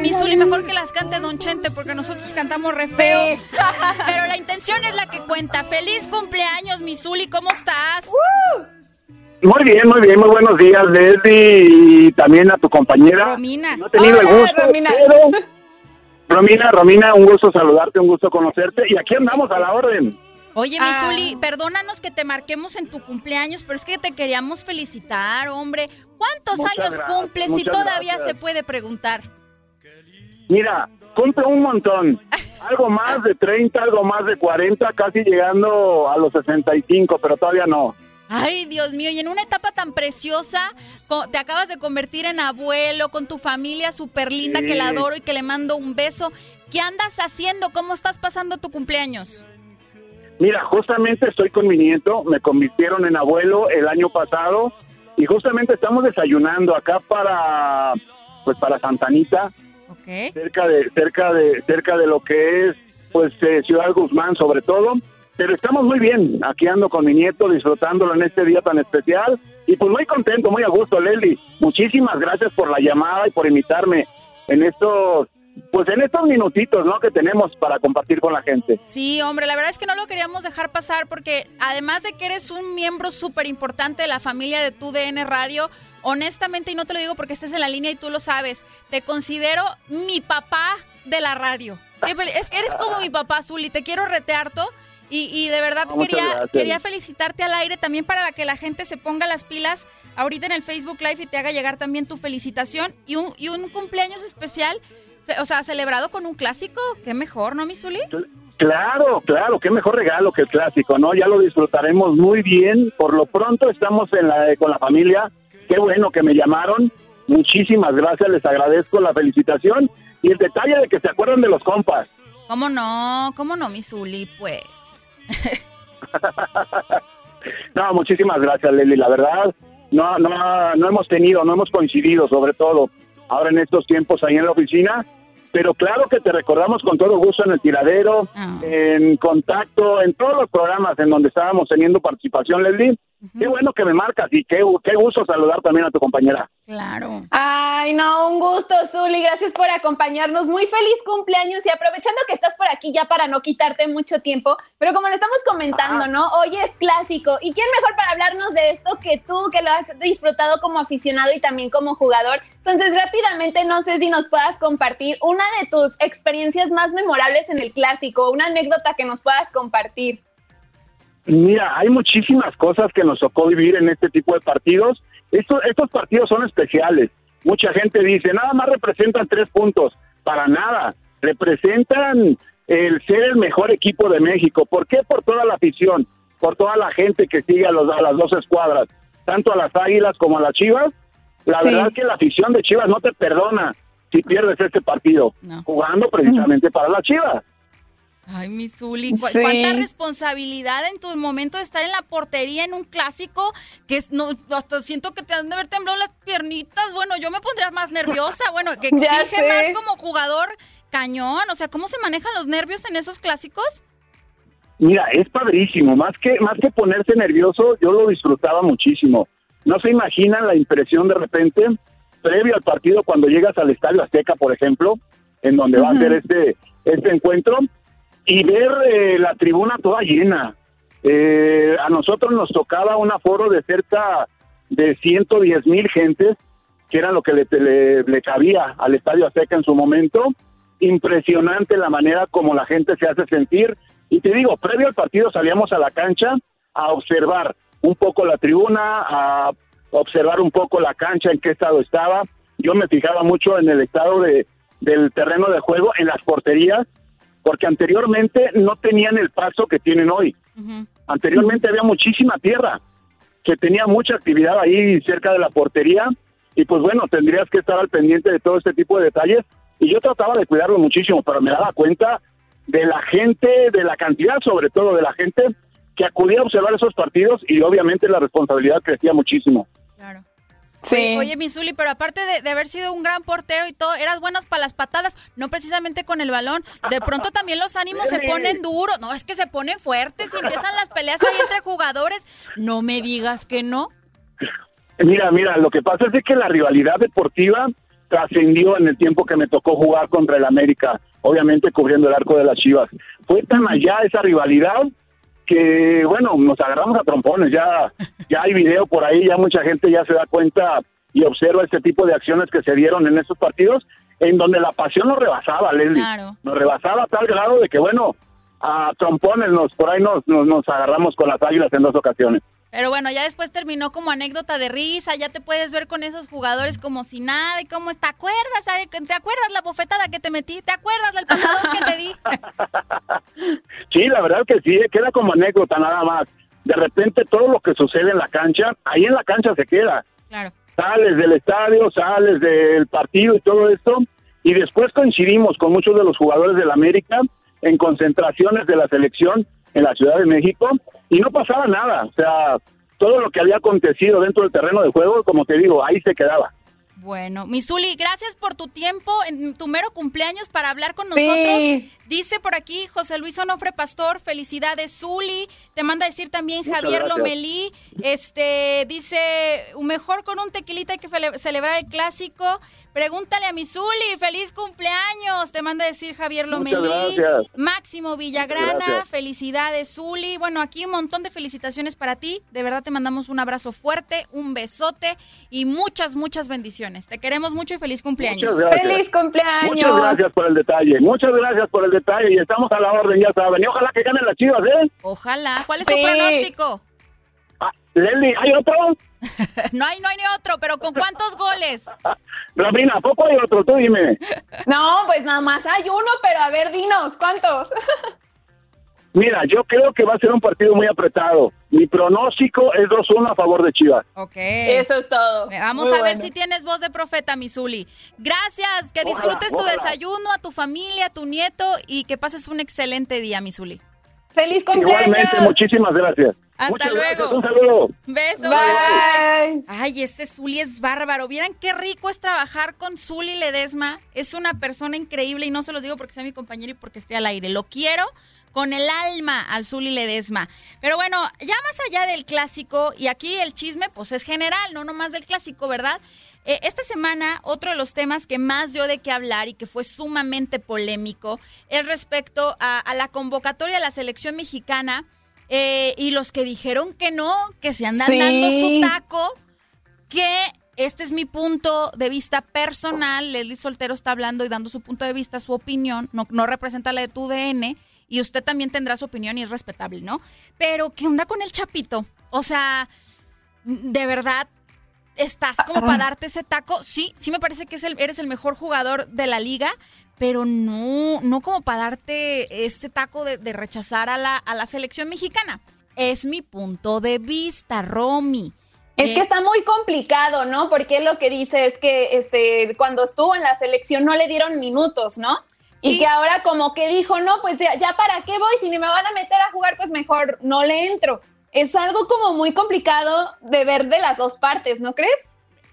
[SPEAKER 1] mi Zuli, mejor que las cante Don Chente porque nosotros cantamos re feo. [LAUGHS] Pero la intención es la que cuenta. Feliz cumpleaños, mi Zuli, ¿cómo estás?
[SPEAKER 6] Muy bien, muy bien, muy buenos días, Leslie, y también a tu compañera.
[SPEAKER 1] Romina.
[SPEAKER 6] No he tenido el gusto, Romina. Romina, Romina, un gusto saludarte, un gusto conocerte, y aquí andamos a la orden.
[SPEAKER 1] Oye, Misuli, perdónanos que te marquemos en tu cumpleaños, pero es que te queríamos felicitar, hombre. ¿Cuántos años cumples si todavía se puede preguntar?
[SPEAKER 6] Mira, cumple un montón. [LAUGHS] Algo más de 30, algo más de 40, casi llegando a los 65, pero todavía no.
[SPEAKER 1] Ay, Dios mío, y en una etapa tan preciosa, te acabas de convertir en abuelo con tu familia súper linda que la adoro y que le mando un beso. ¿Qué andas haciendo? ¿Cómo estás pasando tu cumpleaños?
[SPEAKER 6] Mira, justamente estoy con mi nieto, me convirtieron en abuelo el año pasado y justamente estamos desayunando acá para pues para Santanita, cerca de cerca de cerca de lo que es pues eh, Ciudad Guzmán sobre todo, pero estamos muy bien, aquí ando con mi nieto disfrutándolo en este día tan especial y pues muy contento, muy a gusto, Leli. Muchísimas gracias por la llamada y por invitarme en estos pues en estos minutitos, ¿no? Que tenemos para compartir con la gente.
[SPEAKER 1] Sí, hombre, la verdad es que no lo queríamos dejar pasar porque además de que eres un miembro súper importante de la familia de tu DN Radio, honestamente, y no te lo digo porque estés en la línea y tú lo sabes, te considero mi papá de la radio. Es que eres como mi papá, Zuli, te quiero retear todo. Y, de verdad quería, quería felicitarte al aire también para que la gente se ponga las pilas ahorita en el Facebook Live y te haga llegar también tu felicitación y un, y un cumpleaños especial o sea, celebrado con un clásico, qué mejor, ¿no, Misuli?
[SPEAKER 6] Claro, claro, qué mejor regalo que el clásico, ¿no? Ya lo disfrutaremos muy bien. Por lo pronto estamos en la, con la familia. Qué bueno que me llamaron. Muchísimas gracias, les agradezco la felicitación y el detalle de que se acuerdan de los compas.
[SPEAKER 1] ¿Cómo no? ¿Cómo no, Misuli? Pues. [LAUGHS]
[SPEAKER 6] no, muchísimas gracias, Leli. La verdad, no, no, no hemos tenido, no hemos coincidido, sobre todo ahora en estos tiempos ahí en la oficina. Pero claro que te recordamos con todo gusto en el tiradero, ah. en contacto, en todos los programas en donde estábamos teniendo participación, Leslie. Qué bueno que me marcas y qué, qué gusto saludar también a tu compañera.
[SPEAKER 1] Claro.
[SPEAKER 2] Ay, no, un gusto, Zuli. Gracias por acompañarnos. Muy feliz cumpleaños y aprovechando que estás por aquí ya para no quitarte mucho tiempo, pero como lo estamos comentando, ¿no? Hoy es clásico. ¿Y quién mejor para hablarnos de esto que tú, que lo has disfrutado como aficionado y también como jugador? Entonces, rápidamente, no sé si nos puedas compartir una de tus experiencias más memorables en el clásico, una anécdota que nos puedas compartir.
[SPEAKER 6] Mira, hay muchísimas cosas que nos tocó vivir en este tipo de partidos. Estos, estos partidos son especiales. Mucha gente dice, nada más representan tres puntos. Para nada. Representan el ser el mejor equipo de México. ¿Por qué? Por toda la afición, por toda la gente que sigue a, los, a las dos escuadras, tanto a las Águilas como a las Chivas. La verdad es que la afición de Chivas no te perdona si pierdes este partido, jugando precisamente para las Chivas.
[SPEAKER 1] Ay, mi Zuli, cuánta responsabilidad en tu momento de estar en la portería en un clásico que es, no, hasta siento que te han de haber temblado las piernitas. Bueno, yo me pondría más nerviosa. Bueno, que [LAUGHS] exige más como jugador cañón. O sea, ¿cómo se manejan los nervios en esos clásicos?
[SPEAKER 6] Mira, es padrísimo. Más que, más que ponerse nervioso, yo lo disfrutaba muchísimo. No se imaginan la impresión de repente, previo al partido, cuando llegas al Estadio Azteca, por ejemplo, en donde va a ser este, este encuentro y ver eh, la tribuna toda llena. Eh, a nosotros nos tocaba un aforo de cerca de 110 mil gentes, que era lo que le, le, cabía al Estadio Azteca en su momento. Impresionante la manera como la gente se hace sentir. Y te digo, previo al partido salíamos a la cancha a observar un poco la tribuna, a observar un poco la cancha, en qué estado estaba. Yo me fijaba mucho en el estado de, del terreno de juego, en las porterías, porque anteriormente no tenían el paso que tienen hoy. Anteriormente había muchísima tierra, que tenía mucha actividad ahí cerca de la portería, y pues bueno, tendrías que estar al pendiente de todo este tipo de detalles, y yo trataba de cuidarlo muchísimo, pero me daba cuenta de la gente, de la cantidad sobre todo de la gente que acudía a observar esos partidos, y obviamente la responsabilidad crecía muchísimo.
[SPEAKER 1] Claro. Sí. Oye, Misuli, pero aparte de, haber sido un gran portero y todo, eras buenas para las patadas, no precisamente con el balón. De pronto también los ánimos se ponen duros. No, es que se ponen fuertes y empiezan las peleas ahí entre jugadores. No me digas que no.
[SPEAKER 6] Mira, mira, lo que pasa es que la rivalidad deportiva trascendió en el tiempo que me tocó jugar contra el América, obviamente cubriendo el arco de las Chivas. Fue tan allá esa rivalidad que bueno, nos agarramos a trompones, ya, ya hay video por ahí, ya mucha gente ya se da cuenta y observa este tipo de acciones que se dieron en estos partidos, en donde la pasión nos rebasaba, Leslie. Nos rebasaba a tal grado de que, bueno, a trompones, nos, por ahí nos, nos, nos agarramos con las águilas en dos ocasiones.
[SPEAKER 1] Pero bueno, ya después terminó como anécdota de risa, ya te puedes ver con esos jugadores como si nada y como, ¿te acuerdas? ¿Te acuerdas la bofetada que te metí? ¿Te acuerdas del patadón que te di? [LAUGHS]
[SPEAKER 6] sí, la verdad que sí, queda como anécdota nada más. De repente todo lo que sucede en la cancha, ahí en la cancha se queda.
[SPEAKER 1] Claro.
[SPEAKER 6] Sales del estadio, sales del partido y todo esto, y después coincidimos con muchos de los jugadores del América en concentraciones de la selección en la Ciudad de México y no pasaba nada. O sea, todo lo que había acontecido dentro del terreno de juego, como te digo, ahí se quedaba.
[SPEAKER 1] Bueno, Misuli, gracias por tu tiempo en tu mero cumpleaños para hablar con nosotros. Dice por aquí José Luis Onofre Pastor, felicidades, Zuli. Te manda a decir también Javier Lomelí. Este, dice, mejor con un tequilita hay que celebrar el clásico. Pregúntale a mi Zuli, feliz cumpleaños. Te manda a decir Javier Lomelí. Máximo Villagrana, felicidades, Zuli. Bueno, aquí un montón de felicitaciones para ti. De verdad te mandamos un abrazo fuerte, un besote y muchas, muchas bendiciones. Te queremos mucho y feliz cumpleaños.
[SPEAKER 2] Feliz cumpleaños.
[SPEAKER 6] Muchas gracias por el detalle. Muchas gracias por el detalle y estamos a la orden, ya saben. Y ojalá que ganen las chivas, ¿eh?
[SPEAKER 1] Ojalá. ¿Cuál es su pronóstico?
[SPEAKER 6] Ah, Leslie, ¿hay otro? [LAUGHS]
[SPEAKER 1] no hay, no hay ni otro, pero ¿con cuántos goles? [LAUGHS]
[SPEAKER 6] Rabina, ¿poco hay otro? Tú dime. [LAUGHS]
[SPEAKER 2] No, pues nada más hay uno, pero a ver, dinos, ¿cuántos?
[SPEAKER 6] Mira, yo creo que va a ser un partido muy apretado. Mi pronóstico es 2-1 a favor de Chivas.
[SPEAKER 1] Ok.
[SPEAKER 2] Eso es todo.
[SPEAKER 1] Vamos a ver si tienes voz de profeta, Misuli. Gracias, que disfrutes tu desayuno, a tu familia, a tu nieto y que pases un excelente día, Misuli.
[SPEAKER 2] ¡Feliz cumpleaños!
[SPEAKER 6] Igualmente, muchísimas gracias.
[SPEAKER 1] Hasta luego.
[SPEAKER 6] Un saludo.
[SPEAKER 1] Beso.
[SPEAKER 2] Bye.
[SPEAKER 1] Ay, este Zuli es bárbaro. Vieran qué rico es trabajar con Zuli Ledesma. Es una persona increíble y no se lo digo porque sea mi compañero y porque esté al aire. Lo quiero con el alma al Zuli Ledesma. Pero bueno, ya más allá del clásico, y aquí el chisme pues es general, no nomás del clásico, ¿verdad? Eh, esta semana, otro de los temas que más dio de qué hablar y que fue sumamente polémico es respecto a, la convocatoria de la selección mexicana eh, y los que dijeron que no, que se andan dando su taco, que este es mi punto de vista personal. Leslie Soltero está hablando y dando su punto de vista, su opinión, no, no representa la de tu DN y usted también tendrá su opinión y es respetable, ¿no? Pero, ¿qué onda con el Chapito? O sea, de verdad, ¿estás como para darte ese taco? Sí, sí me parece que eres el mejor jugador de la liga, pero no, no como para darte ese taco de, rechazar a la, a la selección mexicana. Es mi punto de vista, Romy.
[SPEAKER 2] Es que está muy complicado, ¿no? Porque lo que dice es que este, cuando estuvo en la selección no le dieron minutos, ¿no? Y que ahora como que dijo, no, pues ya, ya, para qué voy, si ni me van a meter a jugar, pues mejor no le entro. Es algo como muy complicado de ver de las dos partes, ¿no crees?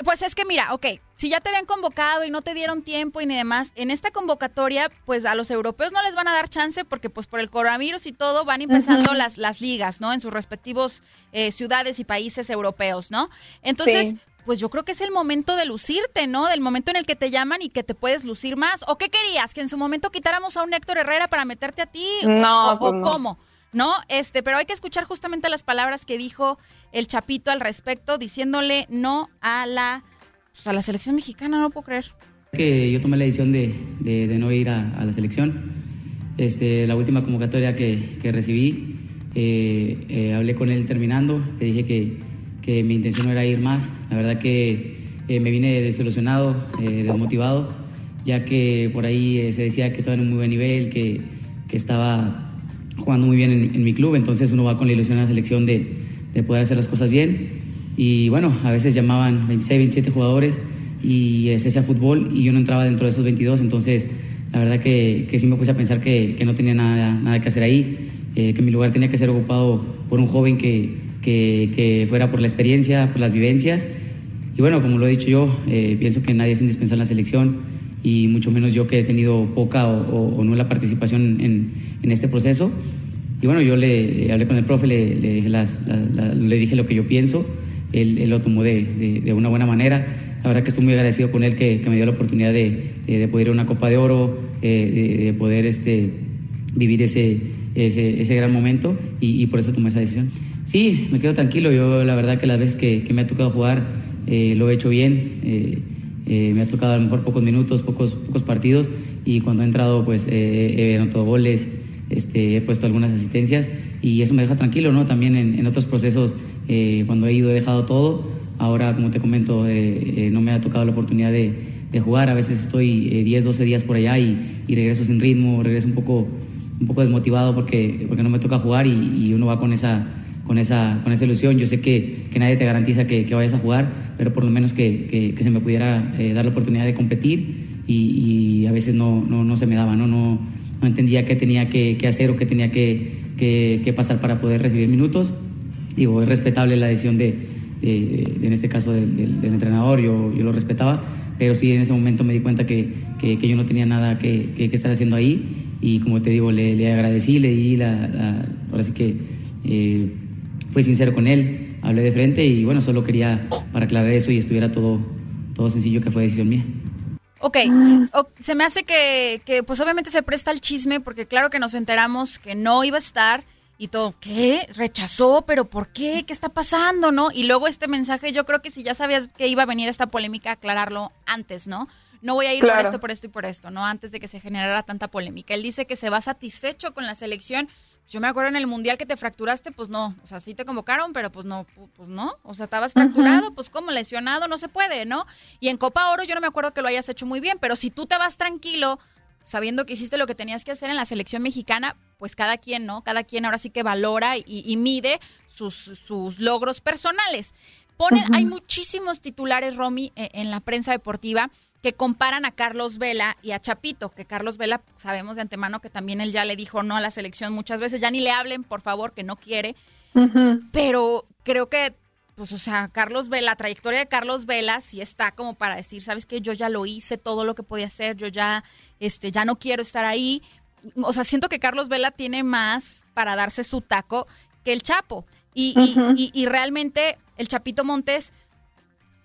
[SPEAKER 1] Pues es que mira, ok, si ya te habían convocado y no te dieron tiempo y ni demás, en esta convocatoria, pues a los europeos no les van a dar chance porque pues por el coronavirus y todo van empezando las, las ligas, ¿no? En sus respectivos eh, ciudades y países europeos, ¿no? Entonces, pues yo creo que es el momento de lucirte, ¿no? Del momento en el que te llaman y que te puedes lucir más. ¿O qué querías? ¿Que en su momento quitáramos a un Héctor Herrera para meterte a ti?
[SPEAKER 2] No,
[SPEAKER 1] ¿O,
[SPEAKER 2] pues
[SPEAKER 1] cómo? ¿No? Este, pero hay que escuchar justamente las palabras que dijo el Chapito al respecto, diciéndole no a la, pues a la selección mexicana, no puedo creer.
[SPEAKER 7] Que yo tomé la decisión de, de, no ir a, la selección. Este, la última convocatoria que, que recibí, eh, eh, hablé con él terminando, le dije que que mi intención no era ir más. La verdad que eh, me vine desilusionado, desmotivado, ya que por ahí se decía que estaba en un muy buen nivel, que, que estaba jugando muy bien en, mi club, entonces uno va con la ilusión a la selección de, de, poder hacer las cosas bien. Y bueno, a veces llamaban 26, 27 jugadores y se hacía fútbol y yo no entraba dentro de esos 22, entonces la verdad que, que sí me puse a pensar que, que no tenía nada, nada que hacer ahí, que mi lugar tenía que ser ocupado por un joven que, que, fuera por la experiencia, por las vivencias. Y bueno, como lo he dicho yo, eh, pienso que nadie es indispensable en la selección y mucho menos yo que he tenido poca o, o, nula participación en, en, este proceso. Y bueno, yo le hablé con el profe, le, le, dije, las, le dije lo que yo pienso, él, él lo tomó de, de, una buena manera. La verdad que estoy muy agradecido con él que, que me dio la oportunidad de, de, poder ir a una Copa de Oro, eh, de, poder este, vivir ese, ese, ese gran momento y, y por eso tomé esa decisión. Sí, me quedo tranquilo. Yo la verdad que las veces que, me ha tocado jugar eh, lo he hecho bien. Eh, eh, me ha tocado a lo mejor pocos minutos, pocos, pocos partidos y cuando he entrado pues he anotado goles, este, he puesto algunas asistencias y eso me deja tranquilo, ¿no? También en, otros procesos, eh, cuando he ido, he dejado todo. Ahora, como te comento, eh, no me ha tocado la oportunidad de, jugar. A veces estoy 10, 12 días por allá y, regreso sin ritmo, regreso un poco, un poco desmotivado porque, porque no me toca jugar y, uno va con esa, con esa, con esa ilusión. Yo sé que, que nadie te garantiza que, que, vayas a jugar, pero por lo menos que, que se me pudiera dar la oportunidad de competir y, a veces no, no, no, se me daba, no, no, no entendía qué tenía que, hacer o qué tenía que, que, pasar para poder recibir minutos. Digo, es respetable la decisión de, de, en este caso del, entrenador, yo, yo, lo respetaba, pero sí en ese momento me di cuenta que, que, yo no tenía nada que, estar haciendo ahí y como te digo, le, le agradecí, le di la, ahora sí que eh, fui sincero con él, hablé de frente y bueno, solo quería para aclarar eso y estuviera todo, todo sencillo que fue decisión mía.
[SPEAKER 1] Ok, se me hace que, que, pues obviamente se presta el chisme porque claro que nos enteramos que no iba a estar y todo, ¿qué? ¿Rechazó? ¿Pero por qué? ¿Qué está pasando? ¿No? Y luego este mensaje, yo creo que si ya sabías que iba a venir esta polémica, aclararlo antes, ¿no? No voy a ir por esto, por esto y por esto, ¿no? Antes de que se generara tanta polémica. Él dice que se va satisfecho con la selección yo me acuerdo en el mundial que te fracturaste, pues no, o sea, sí te convocaron, pero pues no, pues no, o sea, estabas fracturado, pues como lesionado, no se puede, ¿no? Y en Copa Oro yo no me acuerdo que lo hayas hecho muy bien, pero si tú te vas tranquilo, sabiendo que hiciste lo que tenías que hacer en la selección mexicana, pues cada quien, ¿no? Cada quien ahora sí que valora y, mide sus, sus logros personales. Ponen, hay muchísimos titulares, Romy, e, en la prensa deportiva que comparan a Carlos Vela y a Chapito, que Carlos Vela sabemos de antemano que también él ya le dijo no a la selección muchas veces, ya ni le hablen, por favor, que no quiere. Pero creo que, pues, o sea, Carlos Vela, la trayectoria de Carlos Vela sí está como para decir, sabes que yo ya lo hice, todo lo que podía hacer, yo ya, este, ya no quiero estar ahí. O sea, siento que Carlos Vela tiene más para darse su taco que el Chapo. Y, y, y realmente el Chapito Montes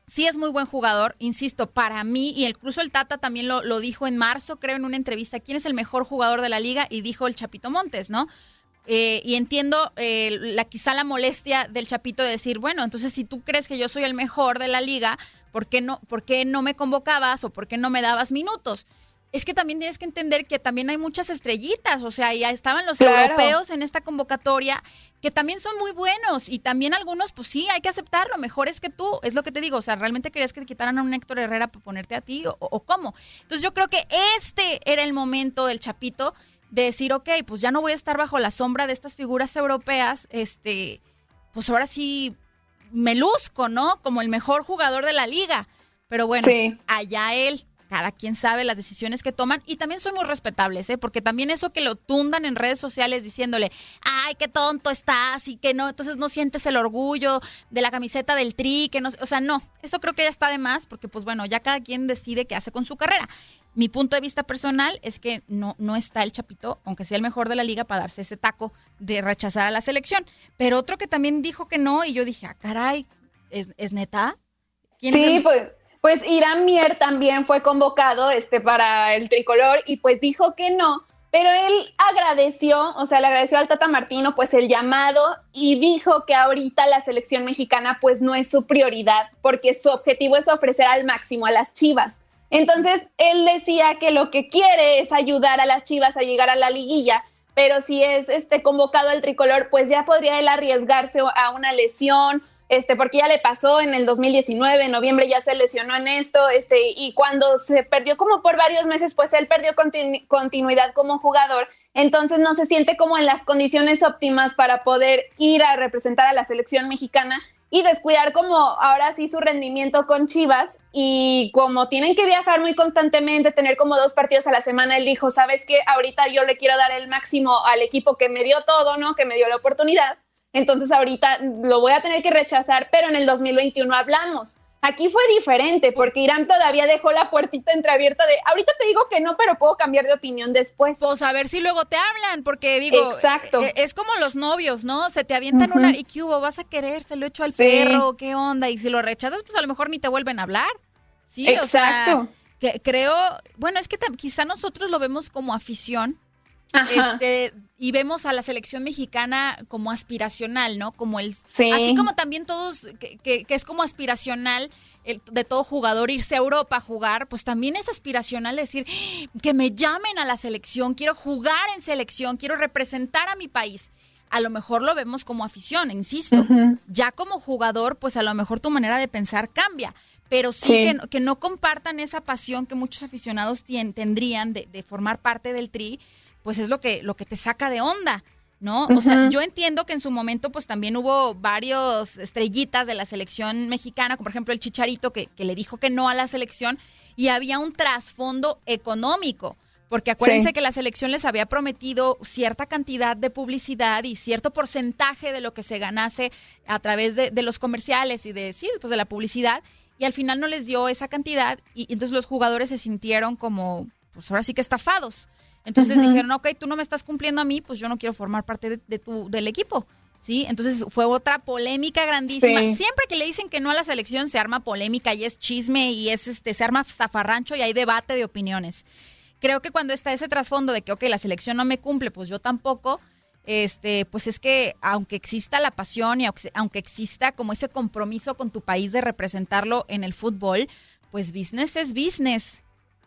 [SPEAKER 1] sí es muy buen jugador, insisto, para mí, y incluso el Tata también lo, lo, dijo en marzo, creo, en una entrevista, ¿quién es el mejor jugador de la liga? Y dijo el Chapito Montes, ¿no? Eh, y entiendo eh, la quizá la molestia del Chapito de decir, bueno, entonces si tú crees que yo soy el mejor de la liga, ¿por qué no, por qué no me convocabas o por qué no me dabas minutos? Es que también tienes que entender que también hay muchas estrellitas, o sea, ya estaban los europeos en esta convocatoria que también son muy buenos y también algunos, pues sí, hay que aceptarlo, mejores que tú, es lo que te digo, o sea, ¿realmente querías que te quitaran a un Héctor Herrera para ponerte a ti o, cómo? Entonces yo creo que este era el momento del Chapito de decir, ok, pues ya no voy a estar bajo la sombra de estas figuras europeas, este, pues ahora sí me luzco, ¿no? Como el mejor jugador de la liga. Pero bueno, allá él cada quien sabe las decisiones que toman y también son muy respetables, ¿eh? porque también eso que lo tundan en redes sociales diciéndole, ay, qué tonto estás y que no, entonces no sientes el orgullo de la camiseta del tri, que no, o sea, no, eso creo que ya está de más porque pues bueno, ya cada quien decide qué hace con su carrera. Mi punto de vista personal es que no, no está el Chapito, aunque sea el mejor de la liga, para darse ese taco de rechazar a la selección. Pero otro que también dijo que no y yo dije, ah, caray, ¿es, es neta?
[SPEAKER 2] ¿Quién sí, pues pues Irán Mier también fue convocado este, para el tricolor y pues dijo que no, pero él agradeció, o sea, le agradeció al Tata Martino pues el llamado y dijo que ahorita la selección mexicana pues no es su prioridad porque su objetivo es ofrecer al máximo a las Chivas. Entonces, él decía que lo que quiere es ayudar a las Chivas a llegar a la liguilla, pero si es este convocado al tricolor, pues ya podría él arriesgarse a una lesión este, porque ya le pasó en el 2019, en noviembre ya se lesionó en esto, este, y cuando se perdió como por varios meses, pues él perdió continuidad como jugador, entonces no se siente como en las condiciones óptimas para poder ir a representar a la selección mexicana y descuidar como ahora sí su rendimiento con Chivas. Y como tienen que viajar muy constantemente, tener como dos partidos a la semana, él dijo, sabes que ahorita yo le quiero dar el máximo al equipo que me dio todo, ¿no? Que me dio la oportunidad entonces ahorita lo voy a tener que rechazar, pero en el 2021 hablamos. Aquí fue diferente porque Irán todavía dejó la puertita entreabierta de, ahorita te digo que no, pero puedo cambiar de opinión después.
[SPEAKER 1] Pues a ver si luego te hablan, porque digo, Exacto. Eh, es como los novios, ¿no? Se te avientan una y qué hubo, vas a querer, se lo echo al perro, qué onda, y si lo rechazas, pues a lo mejor ni te vuelven a hablar. Sí, Exacto. o sea, que creo, bueno, es que quizá nosotros lo vemos como afición, este, y vemos a la selección mexicana como aspiracional, ¿no? Como el, así como también todos, que, es como aspiracional de todo jugador irse a Europa a jugar, pues también es aspiracional decir que me llamen a la selección, quiero jugar en selección, quiero representar a mi país. A lo mejor lo vemos como afición, insisto. Ya como jugador, pues a lo mejor tu manera de pensar cambia pero sí, Que, no compartan esa pasión que muchos aficionados tendrían de, formar parte del tri, pues es lo que, lo que te saca de onda. ¿no? O sea, yo entiendo que en su momento pues también hubo varios estrellitas de la selección mexicana, como por ejemplo el Chicharito que, que le dijo que no a la selección y había un trasfondo económico. Porque acuérdense que la selección les había prometido cierta cantidad de publicidad y cierto porcentaje de lo que se ganase a través de, de los comerciales y de, sí, pues de la publicidad y al final no les dio esa cantidad y, entonces los jugadores se sintieron como, pues ahora sí que estafados. Entonces dijeron, ok, tú no me estás cumpliendo a mí, pues yo no quiero formar parte de, tu, del equipo. ¿Sí? Entonces fue otra polémica grandísima. Siempre que le dicen que no a la selección se arma polémica y es chisme y es este se arma zafarrancho y hay debate de opiniones. Creo que cuando está ese trasfondo de que, ok, la selección no me cumple, pues yo tampoco, este, pues es que aunque exista la pasión y aunque exista como ese compromiso con tu país de representarlo en el fútbol, pues business es business.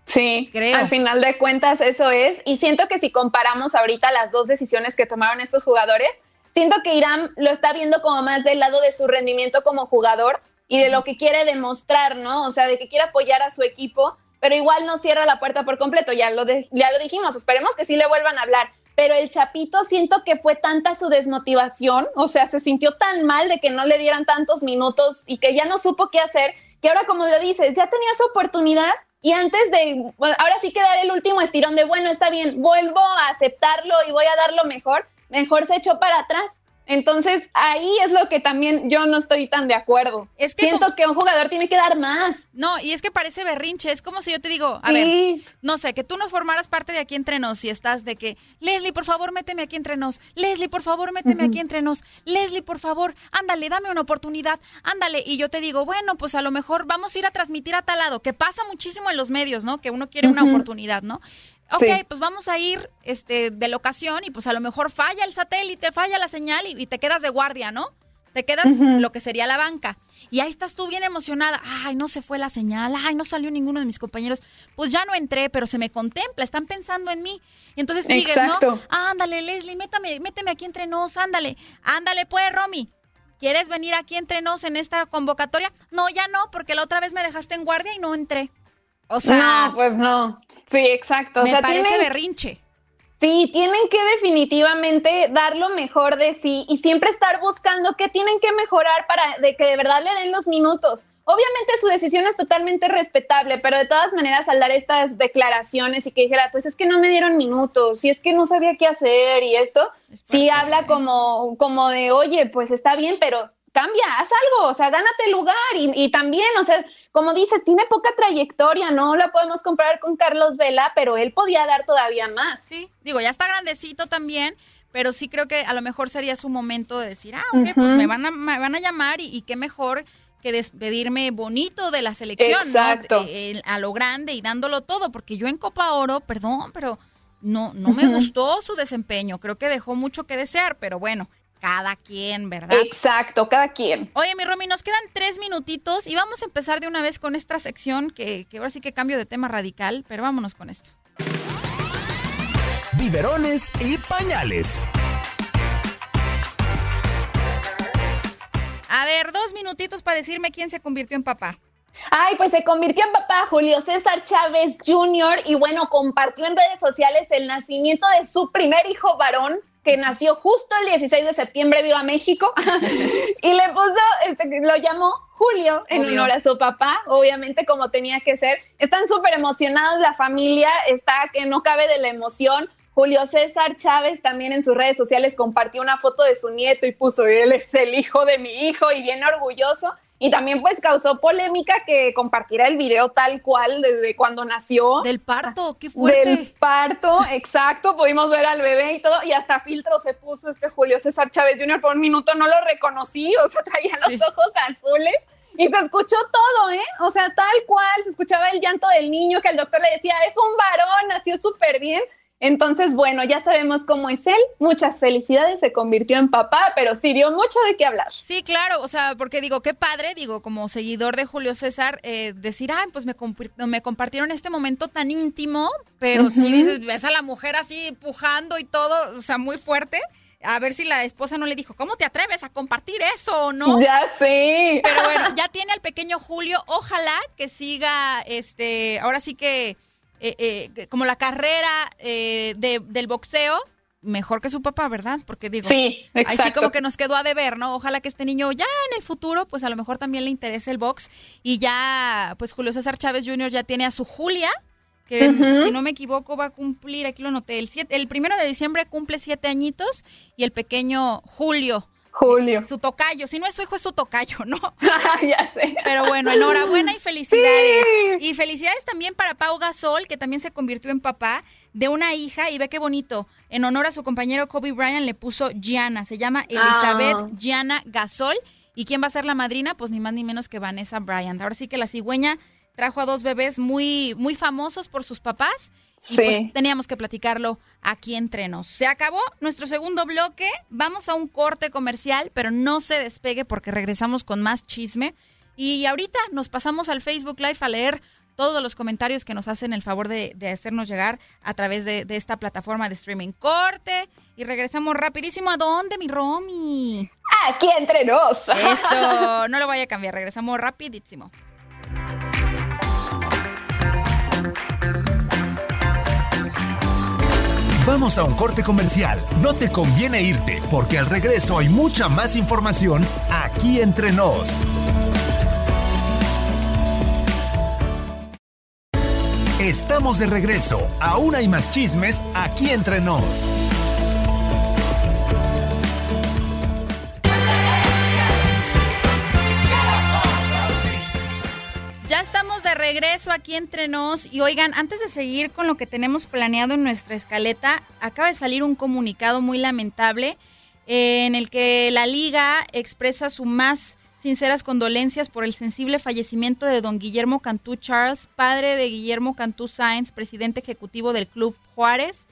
[SPEAKER 2] Sí, Creo. al final de cuentas eso es. Y siento que si comparamos ahorita las dos decisiones que tomaron estos jugadores, siento que Irán lo está viendo como más del lado de su rendimiento como jugador y de lo que quiere demostrar, ¿no? O sea, de que quiere apoyar a su equipo, pero igual no cierra la puerta por completo, ya lo, ya lo dijimos, esperemos que sí le vuelvan a hablar pero el Chapito siento que fue tanta su desmotivación, o sea, se sintió tan mal de que no le dieran tantos minutos y que ya no supo qué hacer, que ahora como lo dices, ya tenía su oportunidad y antes de, ahora sí que dar el último estirón de, bueno, está bien, vuelvo a aceptarlo y voy a dar lo mejor, mejor se echó para atrás. Entonces, ahí es lo que también yo no estoy tan de acuerdo. Es que Siento que un jugador tiene que dar más.
[SPEAKER 1] No, y es que parece berrinche. Es como si yo te digo, a ver, no sé, que tú no formaras parte de aquí entre nos y estás de que, Leslie, por favor, méteme aquí entre nos. Leslie, por favor, méteme aquí entre nos. Leslie, por favor, ándale, dame una oportunidad. Ándale. Y yo te digo, bueno, pues a lo mejor vamos a ir a transmitir a tal lado, que pasa muchísimo en los medios, ¿no? Que uno quiere una oportunidad, ¿no? Ok, pues vamos a ir este, de locación y pues a lo mejor falla el satélite, falla la señal y, te quedas de guardia, ¿no? Te quedas lo que sería la banca. Y ahí estás tú bien emocionada. Ay, no se fue la señal. Ay, no salió ninguno de mis compañeros. Pues ya no entré, pero se me contempla. Están pensando en mí. Entonces sigues, ¿no? ándale, Leslie, métame, méteme aquí entre nos. Ándale. Ándale, pues, Romy. ¿Quieres venir aquí entre nos en esta convocatoria? No, ya no, porque la otra vez me dejaste en guardia y no entré.
[SPEAKER 2] O sea. No, pues no. Sí, exacto.
[SPEAKER 1] Me parece berrinche.
[SPEAKER 2] Sí, tienen que definitivamente dar lo mejor de sí y siempre estar buscando qué tienen que mejorar para de que de verdad le den los minutos. Obviamente su decisión es totalmente respetable, pero de todas maneras al dar estas declaraciones y que dijera, pues es que no me dieron minutos, y es que no sabía qué hacer y esto, sí habla como, como de, oye, pues está bien, pero cambia, haz algo, o sea, gánate el lugar y, también, o sea, como dices, tiene poca trayectoria, no la podemos comparar con Carlos Vela, pero él podía dar todavía más.
[SPEAKER 1] Sí, digo, ya está grandecito también, pero sí creo que a lo mejor sería su momento de decir, ah, ok, pues me van a, me van a llamar y, qué mejor que despedirme bonito de la selección, Exacto. Eh, a lo grande y dándolo todo, porque yo en Copa Oro, perdón, pero no, no me gustó su desempeño, creo que dejó mucho que desear, pero bueno, cada quien, ¿verdad?
[SPEAKER 2] Exacto, cada quien.
[SPEAKER 1] Oye, mi Romy, nos quedan tres minutitos y vamos a empezar de una vez con esta sección que, que ahora sí que cambio de tema radical, pero vámonos con esto.
[SPEAKER 8] Biberones y pañales.
[SPEAKER 1] A ver, dos minutitos para decirme quién se convirtió en papá.
[SPEAKER 2] Ay, pues se convirtió en papá Julio César Chávez Jr. y bueno, compartió en redes sociales el nacimiento de su primer hijo varón, que nació justo el 16 de septiembre, viva México, [LAUGHS] y le puso, este, lo llamó Julio en honor a su papá, obviamente como tenía que ser. Están súper emocionados, la familia está que no cabe de la emoción. Julio César Chávez también en sus redes sociales compartió una foto de su nieto y puso, él es el hijo de mi hijo y bien orgulloso. Y también pues causó polémica que compartiera el video tal cual desde cuando nació.
[SPEAKER 1] Del parto, qué fuerte.
[SPEAKER 2] Del parto, exacto, pudimos ver al bebé y todo, y hasta filtro se puso este Julio César Chávez Jr. por un minuto, no lo reconocí, o sea, traía los ojos azules. Y se escuchó todo, ¿eh? O sea, tal cual, se escuchaba el llanto del niño que el doctor le decía, es un varón, nació súper bien. Entonces, bueno, ya sabemos cómo es él. Muchas felicidades, se convirtió en papá, pero sí dio mucho de qué hablar.
[SPEAKER 1] Sí, claro, o sea, porque digo, qué padre, digo, como seguidor de Julio César, eh, decir, ay, pues me, me compartieron este momento tan íntimo, pero sí dices, ves a la mujer así pujando y todo, o sea, muy fuerte a ver si la esposa no le dijo, ¿cómo te atreves a compartir eso o no?
[SPEAKER 2] Ya sé.
[SPEAKER 1] Pero bueno, ya tiene al pequeño Julio, ojalá que siga, este, ahora sí que eh, eh, como la carrera eh, del boxeo, mejor que su papá, ¿verdad? Porque digo,
[SPEAKER 2] sí,
[SPEAKER 1] así como que nos quedó a deber, ¿no? Ojalá que este niño ya en el futuro, pues a lo mejor también le interese el box y ya, pues Julio César Chávez Jr. ya tiene a su Julia, que si no me equivoco va a cumplir, aquí lo noté, el, siete, el primero de diciembre cumple siete añitos y el pequeño Julio
[SPEAKER 2] Julio.
[SPEAKER 1] Su tocayo. Si no es su hijo, es su tocayo, ¿no? [LAUGHS]
[SPEAKER 2] ya sé.
[SPEAKER 1] Pero bueno, enhorabuena y felicidades. Y felicidades también para Pau Gasol, que también se convirtió en papá de una hija. Y ve qué bonito. En honor a su compañero Kobe Bryant le puso Gianna. Se llama Elizabeth ah. Gianna Gasol. ¿Y quién va a ser la madrina? Pues ni más ni menos que Vanessa Bryant. Ahora sí que la cigüeña trajo a dos bebés muy, muy famosos por sus papás. Y pues teníamos que platicarlo aquí entre nos. Se acabó nuestro segundo bloque. Vamos a un corte comercial, pero no se despegue porque regresamos con más chisme. Y ahorita nos pasamos al Facebook Live a leer todos los comentarios que nos hacen el favor de, hacernos llegar a través de, de, esta plataforma de streaming. Corte y regresamos rapidísimo. ¿A dónde, mi Romy?
[SPEAKER 2] Aquí entre nos.
[SPEAKER 1] Eso, [LAUGHS] no lo vaya a cambiar. Regresamos rapidísimo.
[SPEAKER 8] Vamos a un corte comercial. No te conviene irte, porque al regreso hay mucha más información aquí entre nos. Estamos de regreso. Aún hay más chismes aquí entre nos.
[SPEAKER 1] Ya de regreso aquí entre nos y oigan, antes de seguir con lo que tenemos planeado en nuestra escaleta, acaba de salir un comunicado muy lamentable eh, en el que la liga expresa su más sinceras condolencias por el sensible fallecimiento de don Guillermo Cantú Charles, padre de Guillermo Cantú Sáenz, presidente ejecutivo del Club Juárez,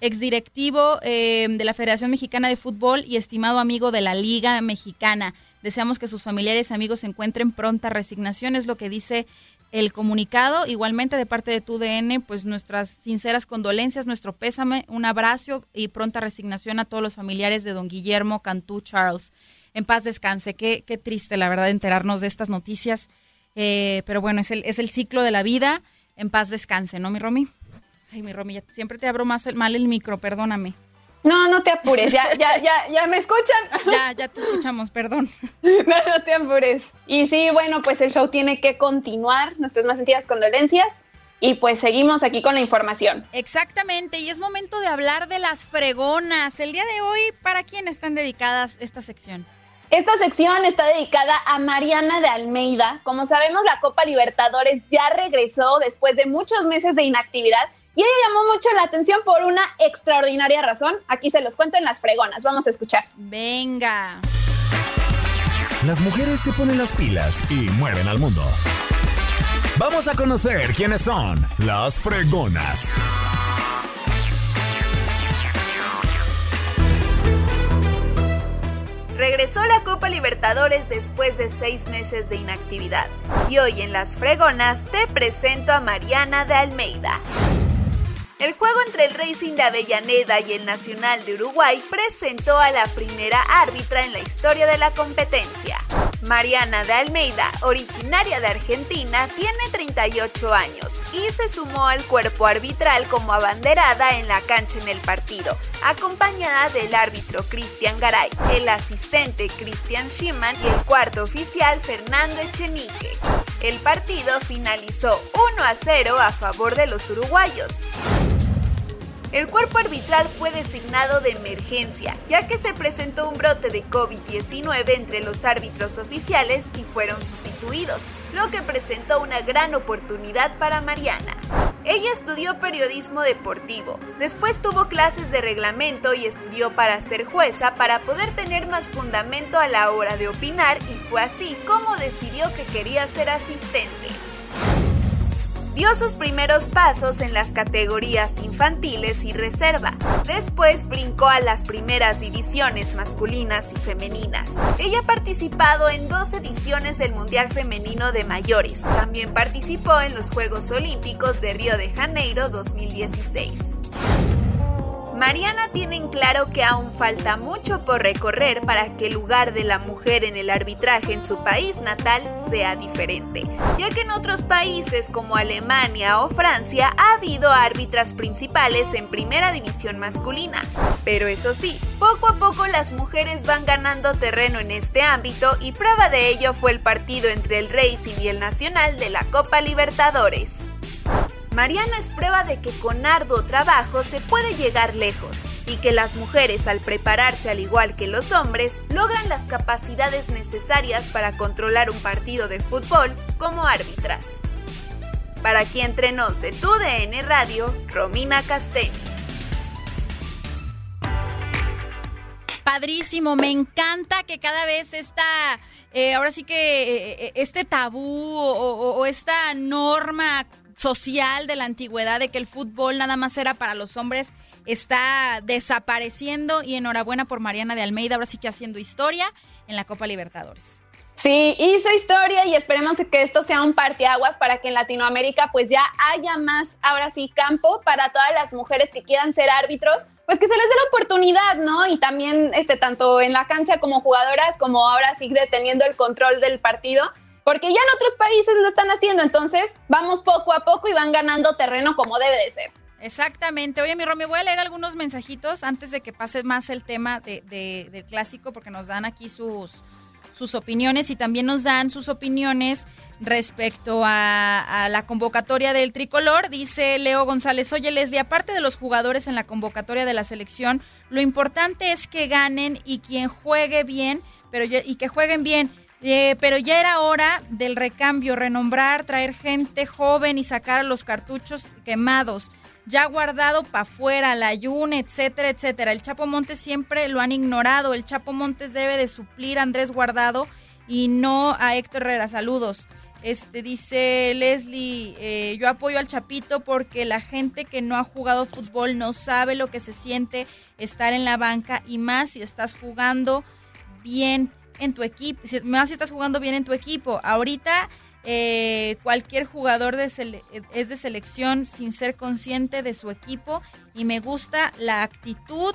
[SPEAKER 1] exdirectivo eh, de la Federación Mexicana de Fútbol y estimado amigo de la Liga Mexicana. Deseamos que sus familiares y amigos encuentren pronta resignación, es lo que dice el comunicado. Igualmente de parte de TUDN, pues nuestras sinceras condolencias, nuestro pésame, un abrazo y pronta resignación a todos los familiares de don Guillermo Cantú Charles. En paz descanse. Qué, qué triste, la verdad, enterarnos de estas noticias. Eh, pero bueno, es el, es el ciclo de la vida. En paz descanse, ¿no, mi Romy? Ay, mi Romy, siempre te abro más mal el micro, perdóname.
[SPEAKER 2] No, no te apures, ya, ya, ya, ya me escuchan. [LAUGHS]
[SPEAKER 1] Ya, ya te escuchamos, perdón. [LAUGHS]
[SPEAKER 2] No, no te apures. Y sí, bueno, pues el show tiene que continuar, nuestras más sentidas condolencias. Y pues seguimos aquí con la información.
[SPEAKER 1] Exactamente, y es momento de hablar de las fregonas. El día de hoy, ¿para quién están dedicadas esta sección?
[SPEAKER 2] Esta sección está dedicada a Mariana de Almeida. Como sabemos, la Copa Libertadores ya regresó después de muchos meses de inactividad y ella llamó mucho la atención por una extraordinaria razón. Aquí se los cuento en las fregonas. Vamos a escuchar.
[SPEAKER 1] Venga.
[SPEAKER 8] Las mujeres se ponen las pilas y mueven al mundo. Vamos a conocer quiénes son las fregonas.
[SPEAKER 9] Regresó la Copa Libertadores después de seis meses de inactividad. Y hoy en Las Fregonas te presento a Mariana de Almeida. El juego entre el Racing de Avellaneda y el Nacional de Uruguay presentó a la primera árbitra en la historia de la competencia. Mariana de Almeida, originaria de Argentina, tiene 38 años y se sumó al cuerpo arbitral como abanderada en la cancha en el partido, acompañada del árbitro Cristian Garay, el asistente Cristian Schimann y el cuarto oficial Fernando Echenique. El partido finalizó 1 a 0 a favor de los uruguayos. El cuerpo arbitral fue designado de emergencia, ya que se presentó un brote de COVID-19 entre los árbitros oficiales y fueron sustituidos, lo que presentó una gran oportunidad para Mariana. Ella estudió periodismo deportivo, después tuvo clases de reglamento y estudió para ser jueza para poder tener más fundamento a la hora de opinar y fue así como decidió que quería ser asistente. Dio sus primeros pasos en las categorías infantiles y reserva. Después brincó a las primeras divisiones masculinas y femeninas. Ella ha participado en dos ediciones del Mundial Femenino de Mayores. También participó en los Juegos Olímpicos de Río de Janeiro 2016. Mariana tiene en claro que aún falta mucho por recorrer para que el lugar de la mujer en el arbitraje en su país natal sea diferente, ya que en otros países como Alemania o Francia ha habido árbitras principales en primera división masculina. Pero eso sí, poco a poco las mujeres van ganando terreno en este ámbito y prueba de ello fue el partido entre el Racing y el Nacional de la Copa Libertadores. Mariana es prueba de que con arduo trabajo se puede llegar lejos y que las mujeres al prepararse al igual que los hombres logran las capacidades necesarias para controlar un partido de fútbol como árbitras. Para aquí entre de tu DN Radio, Romina Castelli.
[SPEAKER 1] Padrísimo, me encanta que cada vez está, eh, ahora sí que eh, eh, este tabú o esta norma social de la antigüedad de que el fútbol nada más era para los hombres está desapareciendo y enhorabuena por Mariana de Almeida, ahora sí que haciendo historia en la Copa Libertadores.
[SPEAKER 2] Sí, hizo historia y esperemos que esto sea un parteaguas para que en Latinoamérica pues ya haya más, ahora sí, campo para todas las mujeres que quieran ser árbitros, pues que se les dé la oportunidad, ¿no? Y también, este, tanto en la cancha como jugadoras, como ahora sí deteniendo el control del partido, porque ya en otros países lo están haciendo, entonces vamos poco a poco y van ganando terreno como debe de ser.
[SPEAKER 1] Exactamente. Oye, mi Romy, voy a leer algunos mensajitos antes de que pase más el tema de, del clásico, porque nos dan aquí sus, opiniones y también nos dan sus opiniones respecto a, a, la convocatoria del tricolor. Dice Leo González, oye Leslie, aparte de los jugadores en la convocatoria de la selección, lo importante es que ganen y quien juegue bien, pero y que jueguen bien. Eh, pero ya era hora del recambio, renombrar, traer gente joven y sacar los cartuchos quemados. Ya guardado para afuera, la Yune, etcétera, etcétera. El Chapo Montes siempre lo han ignorado. El Chapo Montes debe de suplir a Andrés Guardado y no a Héctor Herrera. Saludos. Este dice Leslie, eh, yo apoyo al Chapito porque la gente que no ha jugado fútbol no sabe lo que se siente estar en la banca y más si estás jugando bien en tu equipo, más si estás jugando bien en tu equipo. Ahorita eh, cualquier jugador de es de selección sin ser consciente de su equipo y me gusta la actitud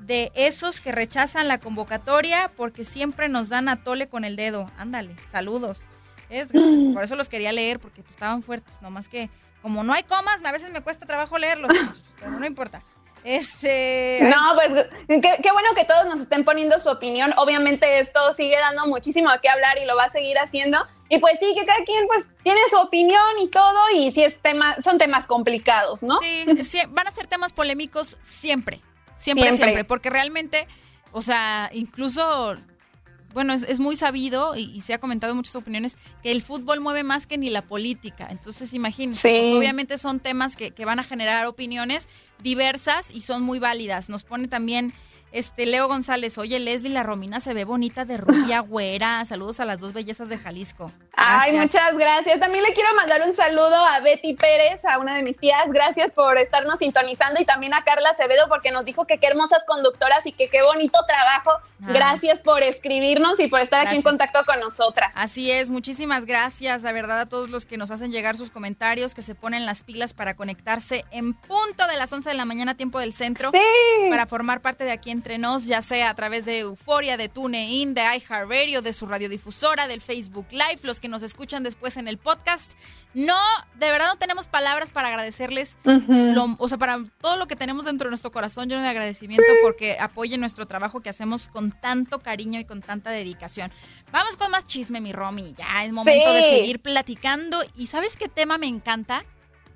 [SPEAKER 1] de esos que rechazan la convocatoria porque siempre nos dan a tole con el dedo. Ándale, saludos. Es, [CLEARS THROAT] por eso los quería leer porque pues, estaban fuertes, nomás que como no hay comas, a veces me cuesta trabajo leerlos, pero no importa. Este...
[SPEAKER 2] No, pues qué, bueno que todos nos estén poniendo su opinión. Obviamente esto sigue dando muchísimo a qué hablar y lo va a seguir haciendo. Y pues sí, que cada quien pues tiene su opinión y todo y sí es tema, son temas complicados, ¿no?
[SPEAKER 1] Sí, van a ser temas polémicos siempre, siempre, siempre, siempre porque realmente, o sea, incluso bueno, es, muy sabido y, se ha comentado en muchas opiniones que el fútbol mueve más que ni la política. Entonces, imagínense, pues, obviamente son temas que, que, van a generar opiniones diversas y son muy válidas. Nos pone también este, Leo González, oye, Leslie, la Romina se ve bonita de rubia, güera. Saludos a las dos bellezas de Jalisco.
[SPEAKER 2] Ay, muchas gracias. También le quiero mandar un saludo a Betty Pérez, a una de mis tías. Gracias por estarnos sintonizando y también a Carla Acevedo porque nos dijo que qué hermosas conductoras y que qué bonito trabajo. Ah. Gracias por escribirnos y por estar aquí en contacto con nosotras.
[SPEAKER 1] Así es, muchísimas gracias, la verdad, a todos los que nos hacen llegar sus comentarios, que se ponen las pilas para conectarse en punto de las 11 de la mañana, tiempo del centro,
[SPEAKER 2] sí.
[SPEAKER 1] para formar parte de aquí en entre nos, ya sea a través de Euforia, de TuneIn, de iHeartRadio, de su radiodifusora, del Facebook Live, los que nos escuchan después en el podcast. No, de verdad no tenemos palabras para agradecerles, o sea, para todo lo que tenemos dentro de nuestro corazón lleno de agradecimiento porque apoyen nuestro trabajo que hacemos con tanto cariño y con tanta dedicación. Vamos con más chisme, mi Romy. Ya es momento de seguir platicando. ¿Y sabes qué tema me encanta?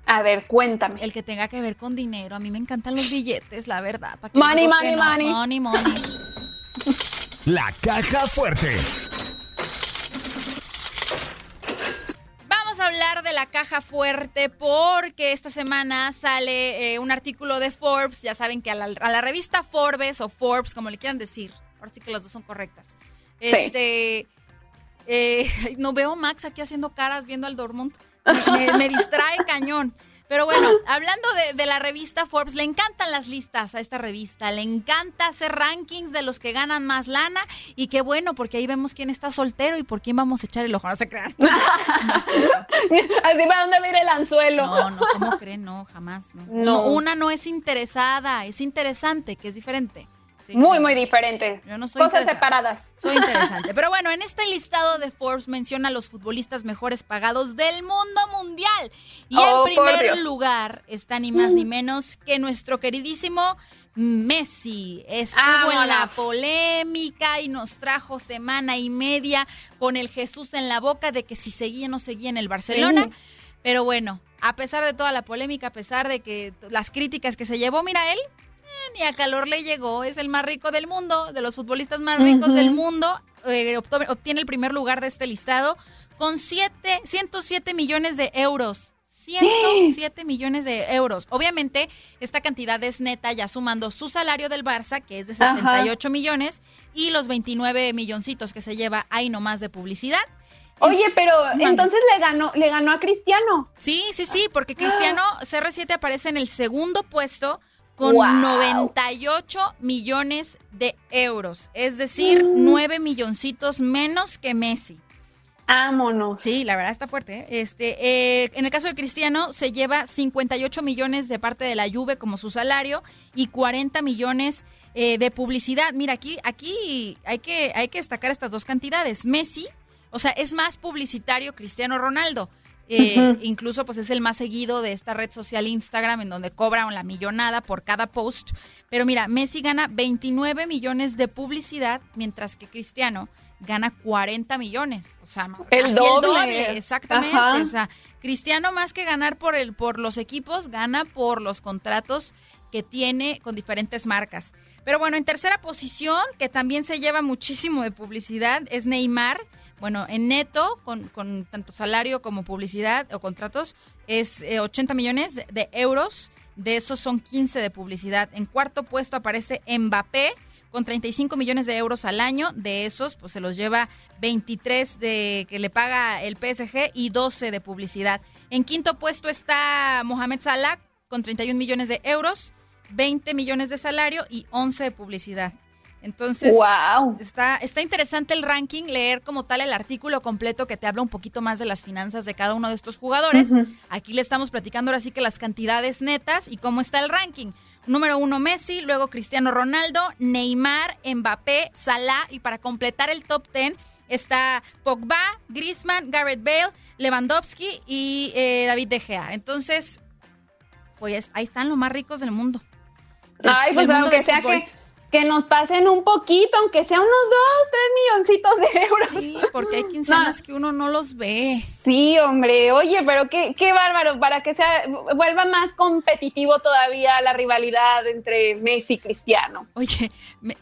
[SPEAKER 2] A ver, cuéntame.
[SPEAKER 1] El que tenga que ver con dinero. A mí me encantan los billetes, la verdad.
[SPEAKER 2] Money, money, money.
[SPEAKER 1] Money, money.
[SPEAKER 8] La caja fuerte.
[SPEAKER 1] Hablar de la caja fuerte porque esta semana sale eh, un artículo de Forbes. Ya saben que a la, revista Forbes o Forbes, como le quieran decir. Ahora sí que las dos son correctas. Este. Eh, [LAUGHS] no veo Max aquí haciendo caras viendo al Dortmund me distrae cañón. Pero bueno, [LAUGHS] hablando de, la revista Forbes, le encantan las listas a esta revista, le encanta hacer rankings de los que ganan más lana y qué bueno, porque ahí vemos quién está soltero y por quién vamos a echar el ojo, no se crean. [LAUGHS]
[SPEAKER 2] Así para dónde viene el anzuelo.
[SPEAKER 1] No, no, ¿cómo creen? No, jamás. no, una no es interesada, es interesante, que es diferente
[SPEAKER 2] muy, muy diferente. Cosas separadas.
[SPEAKER 1] Soy interesante. [LAUGHS] Pero bueno, en este listado de Forbes menciona a los futbolistas mejores pagados del mundo mundial. Y en oh, primer lugar está ni más ni menos que nuestro queridísimo Messi. Estuvo en la polémica y nos trajo semana y media con el Jesús en la boca de que si seguía o no seguía en el Barcelona. Pero bueno, a pesar de toda la polémica, a pesar de que las críticas que se llevó, mira él, ni a calor le llegó. Es el más rico del mundo, de los futbolistas más ricos del mundo. Eh, obtiene el primer lugar de este listado con 107 millones de euros. 107 [GASPS] millones de euros. Obviamente, esta cantidad es neta, ya sumando su salario del Barça, que es de 78 millones, y los 29 milloncitos que se lleva ahí nomás de publicidad.
[SPEAKER 2] Oye, pero entonces le ganó, le ganó a Cristiano.
[SPEAKER 1] Sí, sí, sí, porque Cristiano [GASPS] CR7 aparece en el segundo puesto con 98 millones de euros, es decir, 9 mm. milloncitos menos que Messi.
[SPEAKER 2] Vámonos.
[SPEAKER 1] Sí, la verdad está fuerte. ¿eh? Este, eh, en el caso de Cristiano, se lleva 58 millones de parte de la Juve como su salario y 40 millones eh, de publicidad. Mira, aquí, aquí hay que, hay que destacar estas dos cantidades. Messi, o sea, es más publicitario Cristiano Ronaldo. Eh, incluso pues es el más seguido de esta red social Instagram en donde cobran la millonada por cada post. Pero mira, Messi gana 29 millones de publicidad, mientras que Cristiano gana 40 millones. O sea,
[SPEAKER 2] el doble.
[SPEAKER 1] Exactamente. O sea, Cristiano más que ganar por, el, por los equipos, gana por los contratos que tiene con diferentes marcas. Pero bueno, en tercera posición, que también se lleva muchísimo de publicidad, es Neymar bueno, en neto, con, tanto salario como publicidad o contratos, es 80 eh, millones de euros. De esos son 15 de publicidad. En cuarto puesto aparece Mbappé con 35 millones de euros al año. De esos, pues se los lleva 23 de que le paga el PSG y 12 de publicidad. En quinto puesto está Mohamed Salah con 31 millones de euros, 20 millones de salario y 11 de publicidad. Entonces, está, está interesante el ranking, leer como tal el artículo completo que te habla un poquito más de las finanzas de cada uno de estos jugadores. Aquí le estamos platicando ahora sí que las cantidades netas y cómo está el ranking. Número uno Messi, luego Cristiano Ronaldo, Neymar, Mbappé, Salah y para completar el top ten está Pogba, Griezmann, Garrett Bale, Lewandowski y eh, David De Gea. Entonces, pues ahí están los más ricos del mundo.
[SPEAKER 2] Ay, pues aunque sea que que nos pasen un poquito, aunque sea unos dos, tres milloncitos de euros.
[SPEAKER 1] Sí, porque hay quincenas que uno no los ve.
[SPEAKER 2] Sí, hombre, oye, pero qué, qué bárbaro, para que sea, vuelva más competitivo todavía la rivalidad entre Messi y Cristiano.
[SPEAKER 1] Oye,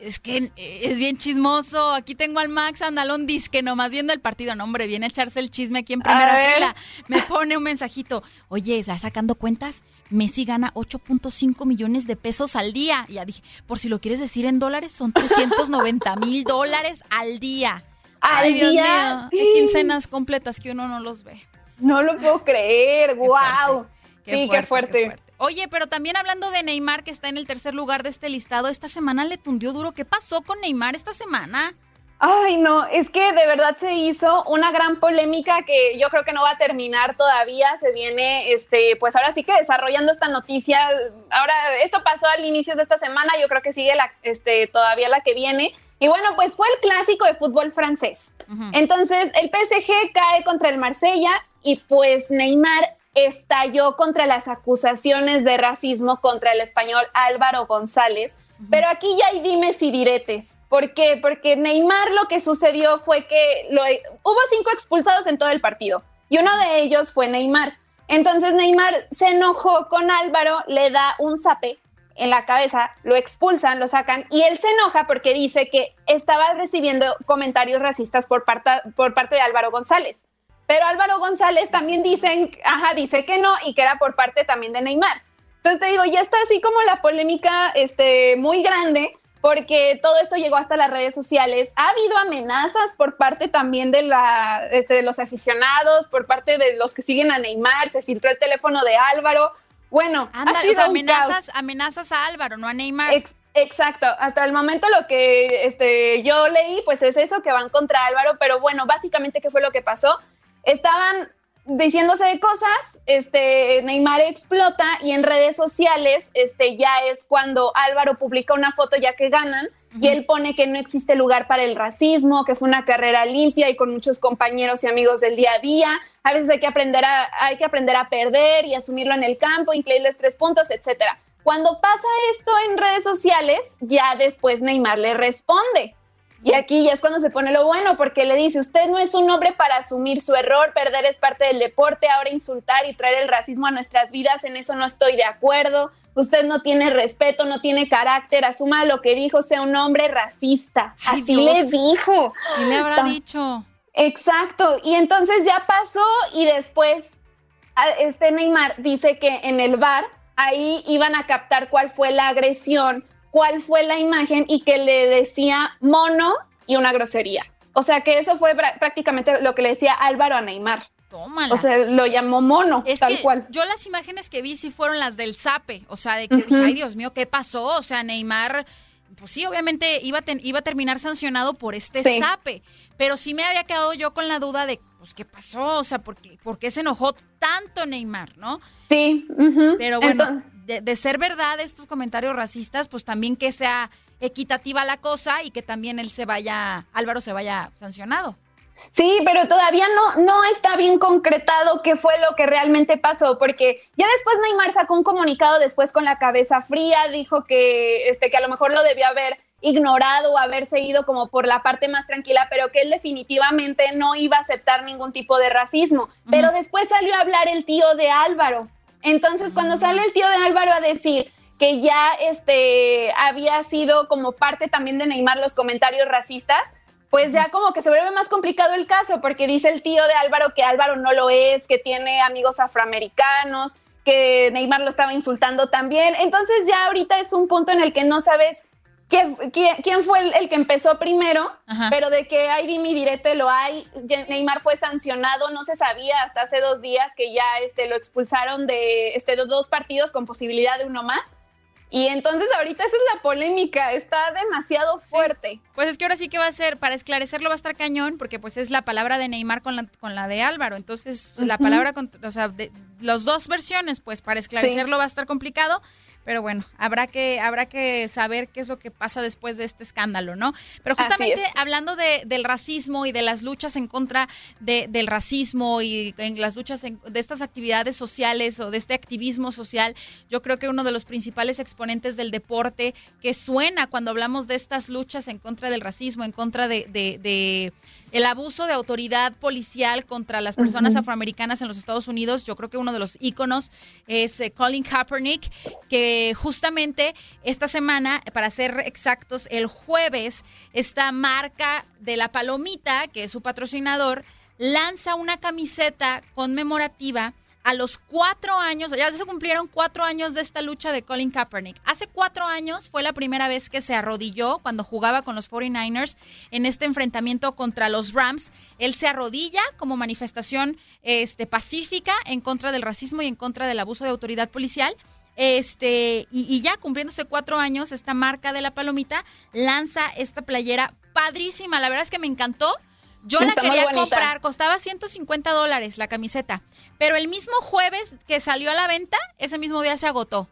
[SPEAKER 1] es que es bien chismoso. Aquí tengo al Max Andalón disque nomás viendo el partido. No, hombre, viene a echarse el chisme aquí en primera fila. Me pone un mensajito. Oye, ¿estás sacando cuentas? Messi gana 8.5 millones de pesos al día. Ya dije, por si lo quieres decir en dólares, son 390 mil dólares al día.
[SPEAKER 2] ¿Al día?
[SPEAKER 1] Hay quincenas completas que uno no los ve.
[SPEAKER 2] No lo puedo creer, wow. sí, qué fuerte.
[SPEAKER 1] Oye, pero también hablando de Neymar, que está en el tercer lugar de este listado, esta semana le tundió duro. ¿Qué pasó con Neymar esta semana?
[SPEAKER 2] Ay, no, es que de verdad se hizo una gran polémica que yo creo que no va a terminar todavía. Se viene, este, pues ahora sí que desarrollando esta noticia. Ahora, esto pasó al inicio de esta semana, yo creo que sigue la, este, todavía la que viene. Y bueno, pues fue el clásico de fútbol francés. Entonces, el PSG cae contra el Marsella y pues Neymar estalló contra las acusaciones de racismo contra el español Álvaro González pero aquí ya hay dimes y diretes. ¿Por qué? Porque Neymar lo que sucedió fue que hubo cinco expulsados en todo el partido y uno de ellos fue Neymar. Entonces Neymar se enojó con Álvaro, le da un zape en la cabeza, lo expulsan, lo sacan y él se enoja porque dice que estaba recibiendo comentarios racistas por parte, por parte de Álvaro González. Pero Álvaro González también dicen, ajá, dice que no y que era por parte también de Neymar. Entonces te digo, ya está así como la polémica este, muy grande, porque todo esto llegó hasta las redes sociales. Ha habido amenazas por parte también de, la, este, de los aficionados, por parte de los que siguen a Neymar, se filtró el teléfono de Álvaro. Bueno,
[SPEAKER 1] ha sido amenazas, amenazas a Álvaro, no a Neymar.
[SPEAKER 2] exacto, hasta el momento lo que este, yo leí, pues es eso, que van contra Álvaro, pero bueno, básicamente, ¿qué fue lo que pasó? Estaban diciéndose de cosas, este, Neymar explota y en redes sociales este, ya es cuando Álvaro publica una foto ya que ganan y él pone que no existe lugar para el racismo, que fue una carrera limpia y con muchos compañeros y amigos del día a día. A veces hay que aprender a, hay que aprender a perder y asumirlo en el campo, incluirles tres puntos, etcétera. Cuando pasa esto en redes sociales, ya después Neymar le responde. Y aquí ya es cuando se pone lo bueno, porque le dice, usted no es un hombre para asumir su error, perder es parte del deporte, ahora insultar y traer el racismo a nuestras vidas, en eso no estoy de acuerdo. Usted no tiene respeto, no tiene carácter, asuma lo que dijo, sea un hombre racista. Así le dijo.
[SPEAKER 1] ¿Qué le habrá dicho?
[SPEAKER 2] Exacto. Y entonces ya pasó y después este Neymar dice que en el bar ahí iban a captar cuál fue la agresión cuál fue la imagen y que le decía mono y una grosería. O sea que eso fue prácticamente lo que le decía Álvaro a Neymar. Tómala. O sea, lo llamó mono, tal cual.
[SPEAKER 1] Yo las imágenes que vi sí fueron las del Zape. O sea, de que ay Dios mío, ¿qué pasó? O sea, Neymar, pues sí, obviamente iba a, iba a terminar sancionado por este Zape. Pero sí me había quedado yo con la duda de, pues, ¿qué pasó? O sea, ¿por qué, por qué se enojó tanto Neymar, no?
[SPEAKER 2] Sí.
[SPEAKER 1] Pero bueno de, ser verdad estos comentarios racistas, pues también que sea equitativa la cosa y que también él se vaya, Álvaro se vaya sancionado.
[SPEAKER 2] Sí, pero todavía no, no está bien concretado qué fue lo que realmente pasó, porque ya después Neymar sacó un comunicado después con la cabeza fría, dijo que, este, que a lo mejor lo debió haber ignorado o haber seguido como por la parte más tranquila, pero que él definitivamente no iba a aceptar ningún tipo de racismo. Pero después salió a hablar el tío de Álvaro entonces, cuando sale el tío de Álvaro a decir que ya este, había sido como parte también de Neymar los comentarios racistas, pues ya como que se vuelve más complicado el caso, porque dice el tío de Álvaro que Álvaro no lo es, que tiene amigos afroamericanos, que Neymar lo estaba insultando también. Entonces ya ahorita es un punto en el que no sabes quién, fue el, que empezó primero, pero de que hay dimi direte lo hay. Neymar fue sancionado, no se sabía hasta hace dos días que ya este, lo expulsaron de este, dos partidos con posibilidad de uno más. Y entonces ahorita esa es la polémica, está demasiado fuerte.
[SPEAKER 1] Pues es que ahora sí que va a ser, para esclarecerlo va a estar cañón, porque pues es la palabra de Neymar con la, con la de Álvaro. Entonces la palabra, con, o sea, de, las dos versiones, pues para esclarecerlo va a estar complicado. Pero bueno, habrá que, habrá que saber qué es lo que pasa después de este escándalo, ¿no? Pero justamente hablando de, del racismo y de las luchas en contra de, del racismo y en las luchas de estas actividades sociales o de este activismo social, yo creo que uno de los principales exponentes del deporte que suena cuando hablamos de estas luchas en contra del racismo, en contra de, de, el abuso de autoridad policial contra las personas afroamericanas en los Estados Unidos, yo creo que uno de los íconos es eh, Colin Kaepernick, que justamente esta semana, para ser exactos, el jueves, esta marca de la palomita, que es su patrocinador, lanza una camiseta conmemorativa a los cuatro años, ya se cumplieron cuatro años de esta lucha de Colin Kaepernick. Hace cuatro años fue la primera vez que se arrodilló cuando jugaba con los 49ers en este enfrentamiento contra los Rams. Él se arrodilla como manifestación este, pacífica en contra del racismo y en contra del abuso de autoridad policial. Este, y, ya cumpliéndose cuatro años, esta marca de la palomita lanza esta playera padrísima. La verdad es que me encantó. Yo la quería comprar, costaba 150 dólares la camiseta, pero el mismo jueves que salió a la venta, ese mismo día se agotó.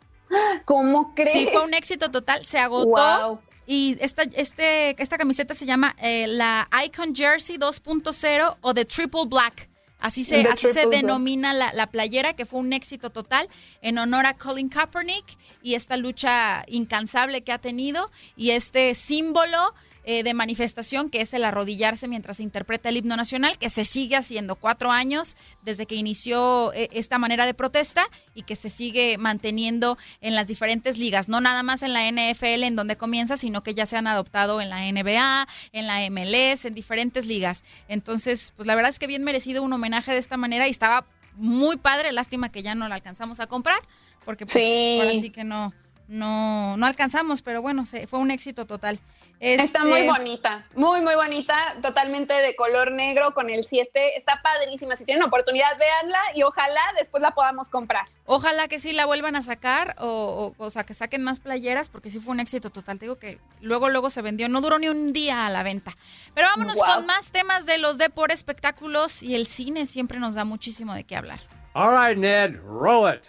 [SPEAKER 2] ¿Cómo crees?
[SPEAKER 1] Sí, fue un éxito total, se agotó. Y esta, este, esta camiseta se llama eh, la Icon Jersey 2.0 o The Triple Black. Así se, así se denomina la, la, playera, que fue un éxito total en honor a Colin Kaepernick y esta lucha incansable que ha tenido y este símbolo eh, de manifestación, que es el arrodillarse mientras se interpreta el himno nacional, que se sigue haciendo cuatro años desde que inició eh, esta manera de protesta y que se sigue manteniendo en las diferentes ligas, no nada más en la NFL en donde comienza, sino que ya se han adoptado en la NBA, en la MLS, en diferentes ligas. Entonces, pues la verdad es que bien merecido un homenaje de esta manera y estaba muy padre, lástima que ya no la alcanzamos a comprar, porque pues, ahora sí que no no, no alcanzamos, pero bueno, se, fue un éxito total.
[SPEAKER 2] Está muy
[SPEAKER 1] Este,
[SPEAKER 2] bonita, muy, muy bonita, totalmente de color negro con el 7. Está padrísima. Si tienen oportunidad, véanla y ojalá después la podamos comprar.
[SPEAKER 1] Ojalá que sí la vuelvan a sacar o, o, o sea, que saquen más playeras porque sí fue un éxito total. Te digo que luego, luego se vendió. No duró ni un día a la venta. Pero vámonos con más temas de los de por espectáculos y el cine siempre nos da muchísimo de qué hablar.
[SPEAKER 10] All right, Ned, roll it.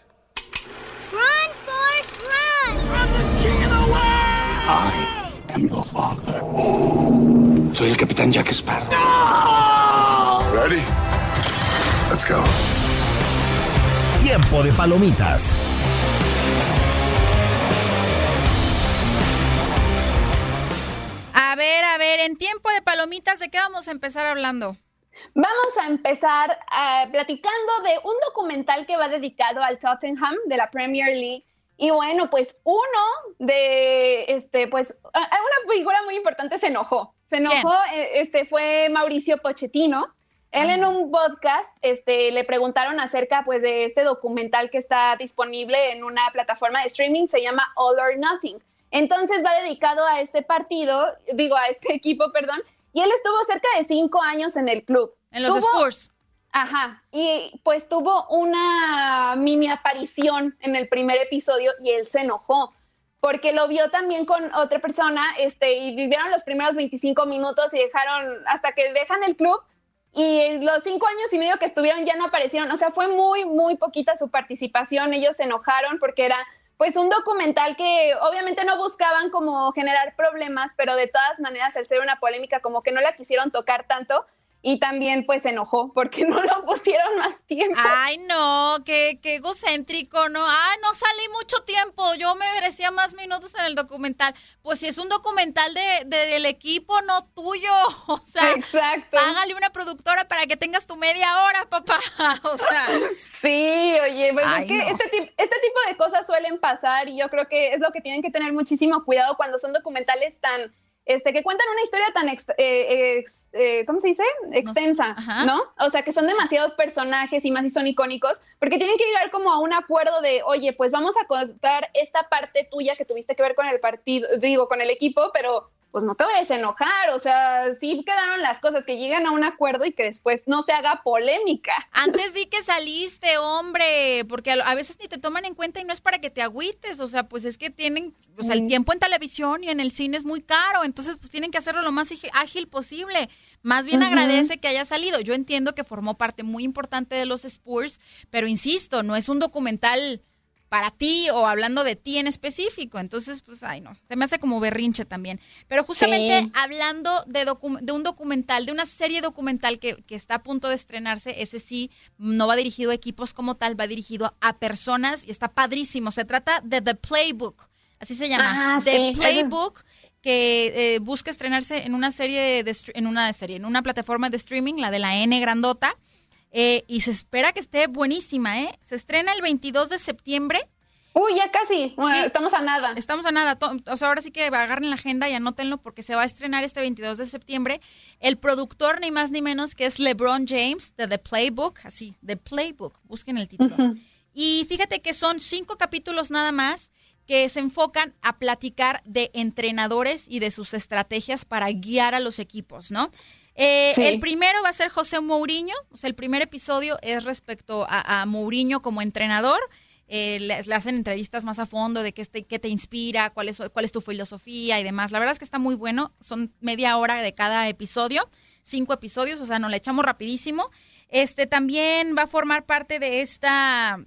[SPEAKER 11] I am your father. Soy el capitán Jack Sparrow.
[SPEAKER 12] Ready? Let's go.
[SPEAKER 13] Tiempo de palomitas.
[SPEAKER 1] A ver, a ver, en tiempo de palomitas, ¿de qué vamos a empezar hablando?
[SPEAKER 2] Vamos a empezar ah, platicando de un documental que va dedicado al Tottenham de la Premier League. Y bueno, pues uno de, este, pues, una figura muy importante se enojó. Se enojó, eh, este, fue Mauricio Pochettino. Él en un podcast, este, le preguntaron acerca, pues, de este documental que está disponible en una plataforma de streaming, se llama All or Nothing. Entonces va dedicado a este partido, digo, a este [LAUGHS] equipo, perdón, y él estuvo cerca de cinco años en el club.
[SPEAKER 1] En los
[SPEAKER 2] Tuvo-
[SPEAKER 1] Spurs.
[SPEAKER 2] Ajá, y pues tuvo una mini aparición en el primer episodio y él se enojó porque lo vio también con otra persona este, y vivieron los primeros 25 minutos y dejaron hasta que dejan el club y los cinco años y medio que estuvieron ya no aparecieron. O sea, fue muy, muy poquita su participación. Ellos se enojaron porque era pues un documental que obviamente no buscaban como generar problemas, pero de todas maneras al ser una polémica como que no la quisieron tocar tanto y también pues se enojó porque [LAUGHS] no lo pusieron más tiempo.
[SPEAKER 1] Ay, no, qué, qué egocéntrico, ¿no? Ay, no salí mucho tiempo, yo me merecía más minutos en el documental. Pues si es un documental de, de- del equipo, no tuyo. [LAUGHS] O sea,
[SPEAKER 2] Exacto.
[SPEAKER 1] págale una productora para que tengas tu media hora, papá. [LAUGHS] O sea,
[SPEAKER 2] Sí, oye, pues
[SPEAKER 1] Ay,
[SPEAKER 2] es que
[SPEAKER 1] no.
[SPEAKER 2] este, tip- este tipo de cosas suelen pasar y yo creo que es lo que tienen que tener muchísimo cuidado cuando son documentales tan, este, que cuentan una historia tan, ex- eh, ex- eh, ¿cómo se dice? Extensa. ¿no? O sea, que son demasiados personajes y más si son icónicos, porque tienen que llegar como a un acuerdo de, oye, pues vamos a contar esta parte tuya que tuviste que ver con el partido, digo, con el equipo, pero pues no te vayas a enojar, o sea, sí quedaron las cosas, que lleguen a un acuerdo y que después no se haga polémica. [LAUGHS]
[SPEAKER 1] antes di que saliste, hombre, porque a, veces ni te toman en cuenta y no es para que te agüites, o sea, pues es que tienen, o sea, el tiempo en televisión y en el cine es muy caro, entonces pues tienen que hacerlo lo más ágil- posible. Más bien agradece que haya salido. Yo entiendo que formó parte muy importante de los Spurs, pero insisto, no es un documental para ti o hablando de ti en específico. Entonces, pues, ay, no, se me hace como berrinche también. Pero justamente
[SPEAKER 2] Sí.
[SPEAKER 1] hablando de, de un documental, de una serie documental que, que está a punto de estrenarse, ese sí no va dirigido a equipos como tal, va dirigido a personas y está padrísimo. Se trata de The Playbook, así se llama.
[SPEAKER 2] Ah,
[SPEAKER 1] The
[SPEAKER 2] sí,
[SPEAKER 1] Playbook que eh, busca estrenarse en una serie de, en una serie, en una plataforma de streaming, la de la N grandota, eh, y se espera que esté buenísima, ¿eh? Se estrena el 22 de septiembre.
[SPEAKER 2] Uy, ya casi. Bueno, estamos a nada.
[SPEAKER 1] Estamos a nada. O sea, ahora sí que agarren la agenda y anótenlo porque se va a estrenar este 22 de septiembre. El productor, ni más ni menos, que es LeBron James, de The Playbook. Así, The Playbook. Busquen el título. Y fíjate que son cinco capítulos nada más que se enfocan a platicar de entrenadores y de sus estrategias para guiar a los equipos, ¿no? Eh,
[SPEAKER 2] Sí.
[SPEAKER 1] El primero va a ser José Mourinho, o sea, el primer episodio es respecto a, a Mourinho como entrenador. Eh, le, le hacen entrevistas más a fondo de qué te, qué te inspira, cuál es, cuál es tu filosofía y demás. La verdad es que está muy bueno, son media hora de cada episodio, cinco episodios, o sea, nos la echamos rapidísimo. Este también va a formar parte de esta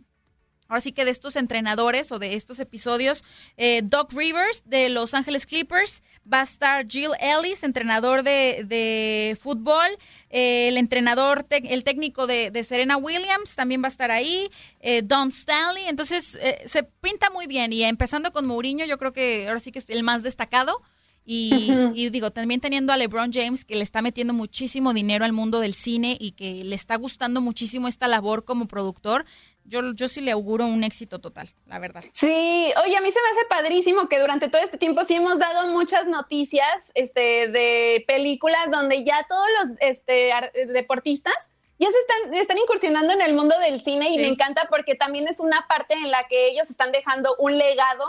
[SPEAKER 1] ahora sí que de estos entrenadores o de estos episodios, eh, Doc Rivers de Los Ángeles Clippers, va a estar Jill Ellis, entrenador de, de fútbol, eh, el entrenador, el técnico de, de Serena Williams también va a estar ahí, eh, Don Stanley, entonces eh, se pinta muy bien y empezando con Mourinho, yo creo que ahora sí que es el más destacado. Y, digo, también teniendo a LeBron James, que le está metiendo muchísimo dinero al mundo del cine y que le está gustando muchísimo esta labor como productor, yo, yo sí le auguro un éxito total, la verdad.
[SPEAKER 2] Sí, oye, a mí se me hace padrísimo que durante todo este tiempo sí hemos dado muchas noticias este, de películas donde ya todos los este, deportistas ya se están, están incursionando en el mundo del cine y
[SPEAKER 1] Sí.
[SPEAKER 2] me encanta porque también es una parte en la que ellos están dejando un legado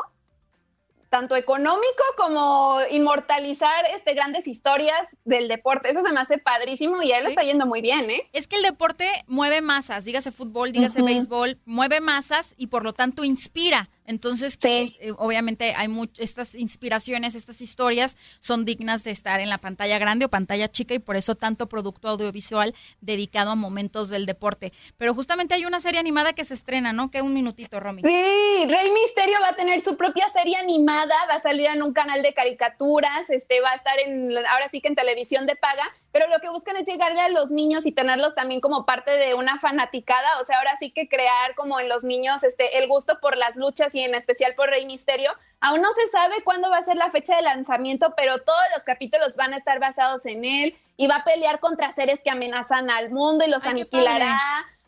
[SPEAKER 2] tanto económico como inmortalizar este, grandes historias del deporte. Eso se me hace padrísimo y a él le está yendo muy bien, ¿eh?
[SPEAKER 1] Es que el deporte mueve masas, dígase fútbol, dígase béisbol, mueve masas y por lo tanto inspira. Entonces, eh, obviamente hay estas inspiraciones, estas historias son dignas de estar en la pantalla grande o pantalla chica y por eso tanto producto audiovisual dedicado a momentos del deporte. Pero justamente hay una serie animada que se estrena, ¿no? Que un minutito, Romy.
[SPEAKER 2] Sí, Rey Misterio va a tener su propia serie animada, va a salir en un canal de caricaturas, este va a estar en ahora sí que en televisión de paga, pero lo que buscan es llegarle a los niños y tenerlos también como parte de una fanaticada, o sea, ahora sí que crear como en los niños este el gusto por las luchas y en especial por Rey Misterio. Aún no se sabe cuándo va a ser la fecha de lanzamiento, pero todos los capítulos van a estar basados en él y va a pelear contra seres que amenazan al mundo y los aniquilará.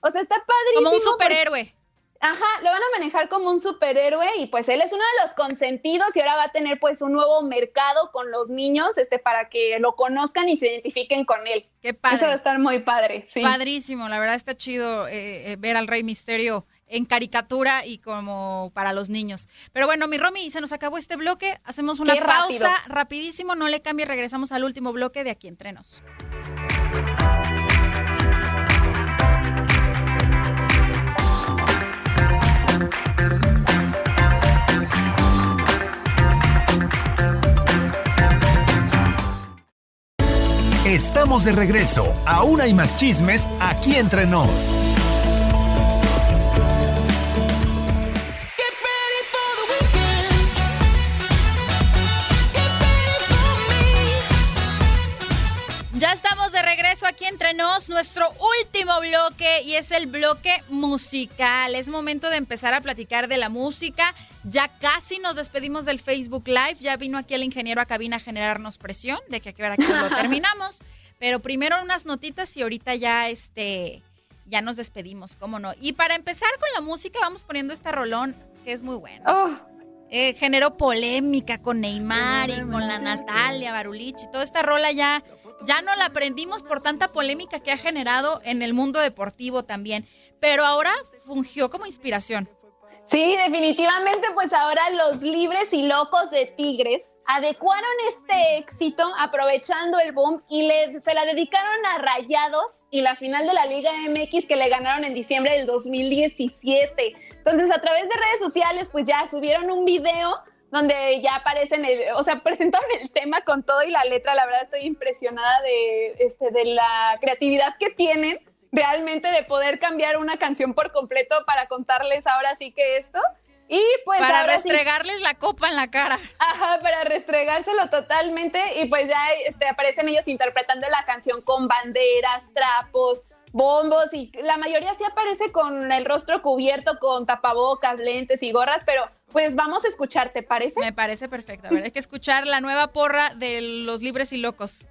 [SPEAKER 2] O sea, está padrísimo.
[SPEAKER 1] Como un superhéroe.
[SPEAKER 2] Ajá, lo van a manejar como un superhéroe y pues él es uno de los consentidos y ahora va a tener pues un nuevo mercado con los niños este para que lo conozcan y se identifiquen con él.
[SPEAKER 1] Qué padre.
[SPEAKER 2] Eso va a estar muy padre, sí.
[SPEAKER 1] Padrísimo, la verdad está chido eh, eh, ver al Rey Misterio en caricatura y como para los niños. Pero bueno, mi Romy, se nos acabó este bloque. Hacemos una pausa rapidísimo, no le cambie, regresamos al último bloque de aquí entrenos.
[SPEAKER 8] Estamos de regreso. Aún hay más chismes aquí entre nos.
[SPEAKER 1] Ya estamos regreso aquí entre nos, nuestro último bloque y es el bloque musical. Es momento de empezar a platicar de la música. Ya casi nos despedimos del Facebook Live. Ya vino aquí el ingeniero a cabina a generarnos presión de que a qué hora lo [LAUGHS] terminamos. Pero primero unas notitas y ahorita ya este ya nos despedimos, cómo no. Y para empezar con la música vamos poniendo este rolón que es muy bueno.
[SPEAKER 2] Oh.
[SPEAKER 1] Eh, generó polémica con Neymar y con la Natalia Barulich y toda esta rola ya ya no la aprendimos por tanta polémica que ha generado en el mundo deportivo también, pero ahora fungió como inspiración.
[SPEAKER 2] Sí, definitivamente, pues ahora los libres y locos de Tigres adecuaron este éxito aprovechando el boom y se la dedicaron a Rayados y la final de la Liga MX que le ganaron en diciembre del 2017. Entonces, a través de redes sociales, pues ya subieron un video donde ya aparecen, o sea, presentaron el tema con todo y la letra. La verdad estoy impresionada de, este, de la creatividad que tienen realmente de poder cambiar una canción por completo para contarles ahora sí que esto. Y pues
[SPEAKER 1] para restregarles la copa en la cara.
[SPEAKER 2] Ajá, para restregárselo totalmente y pues ya este, aparecen ellos interpretando la canción con banderas, trapos, bombos y la mayoría sí aparece con el rostro cubierto, con tapabocas, lentes y gorras, pero pues vamos a escuchar, ¿te parece?
[SPEAKER 1] Me parece perfecto. A ver, hay que escuchar la nueva porra de los libres y locos.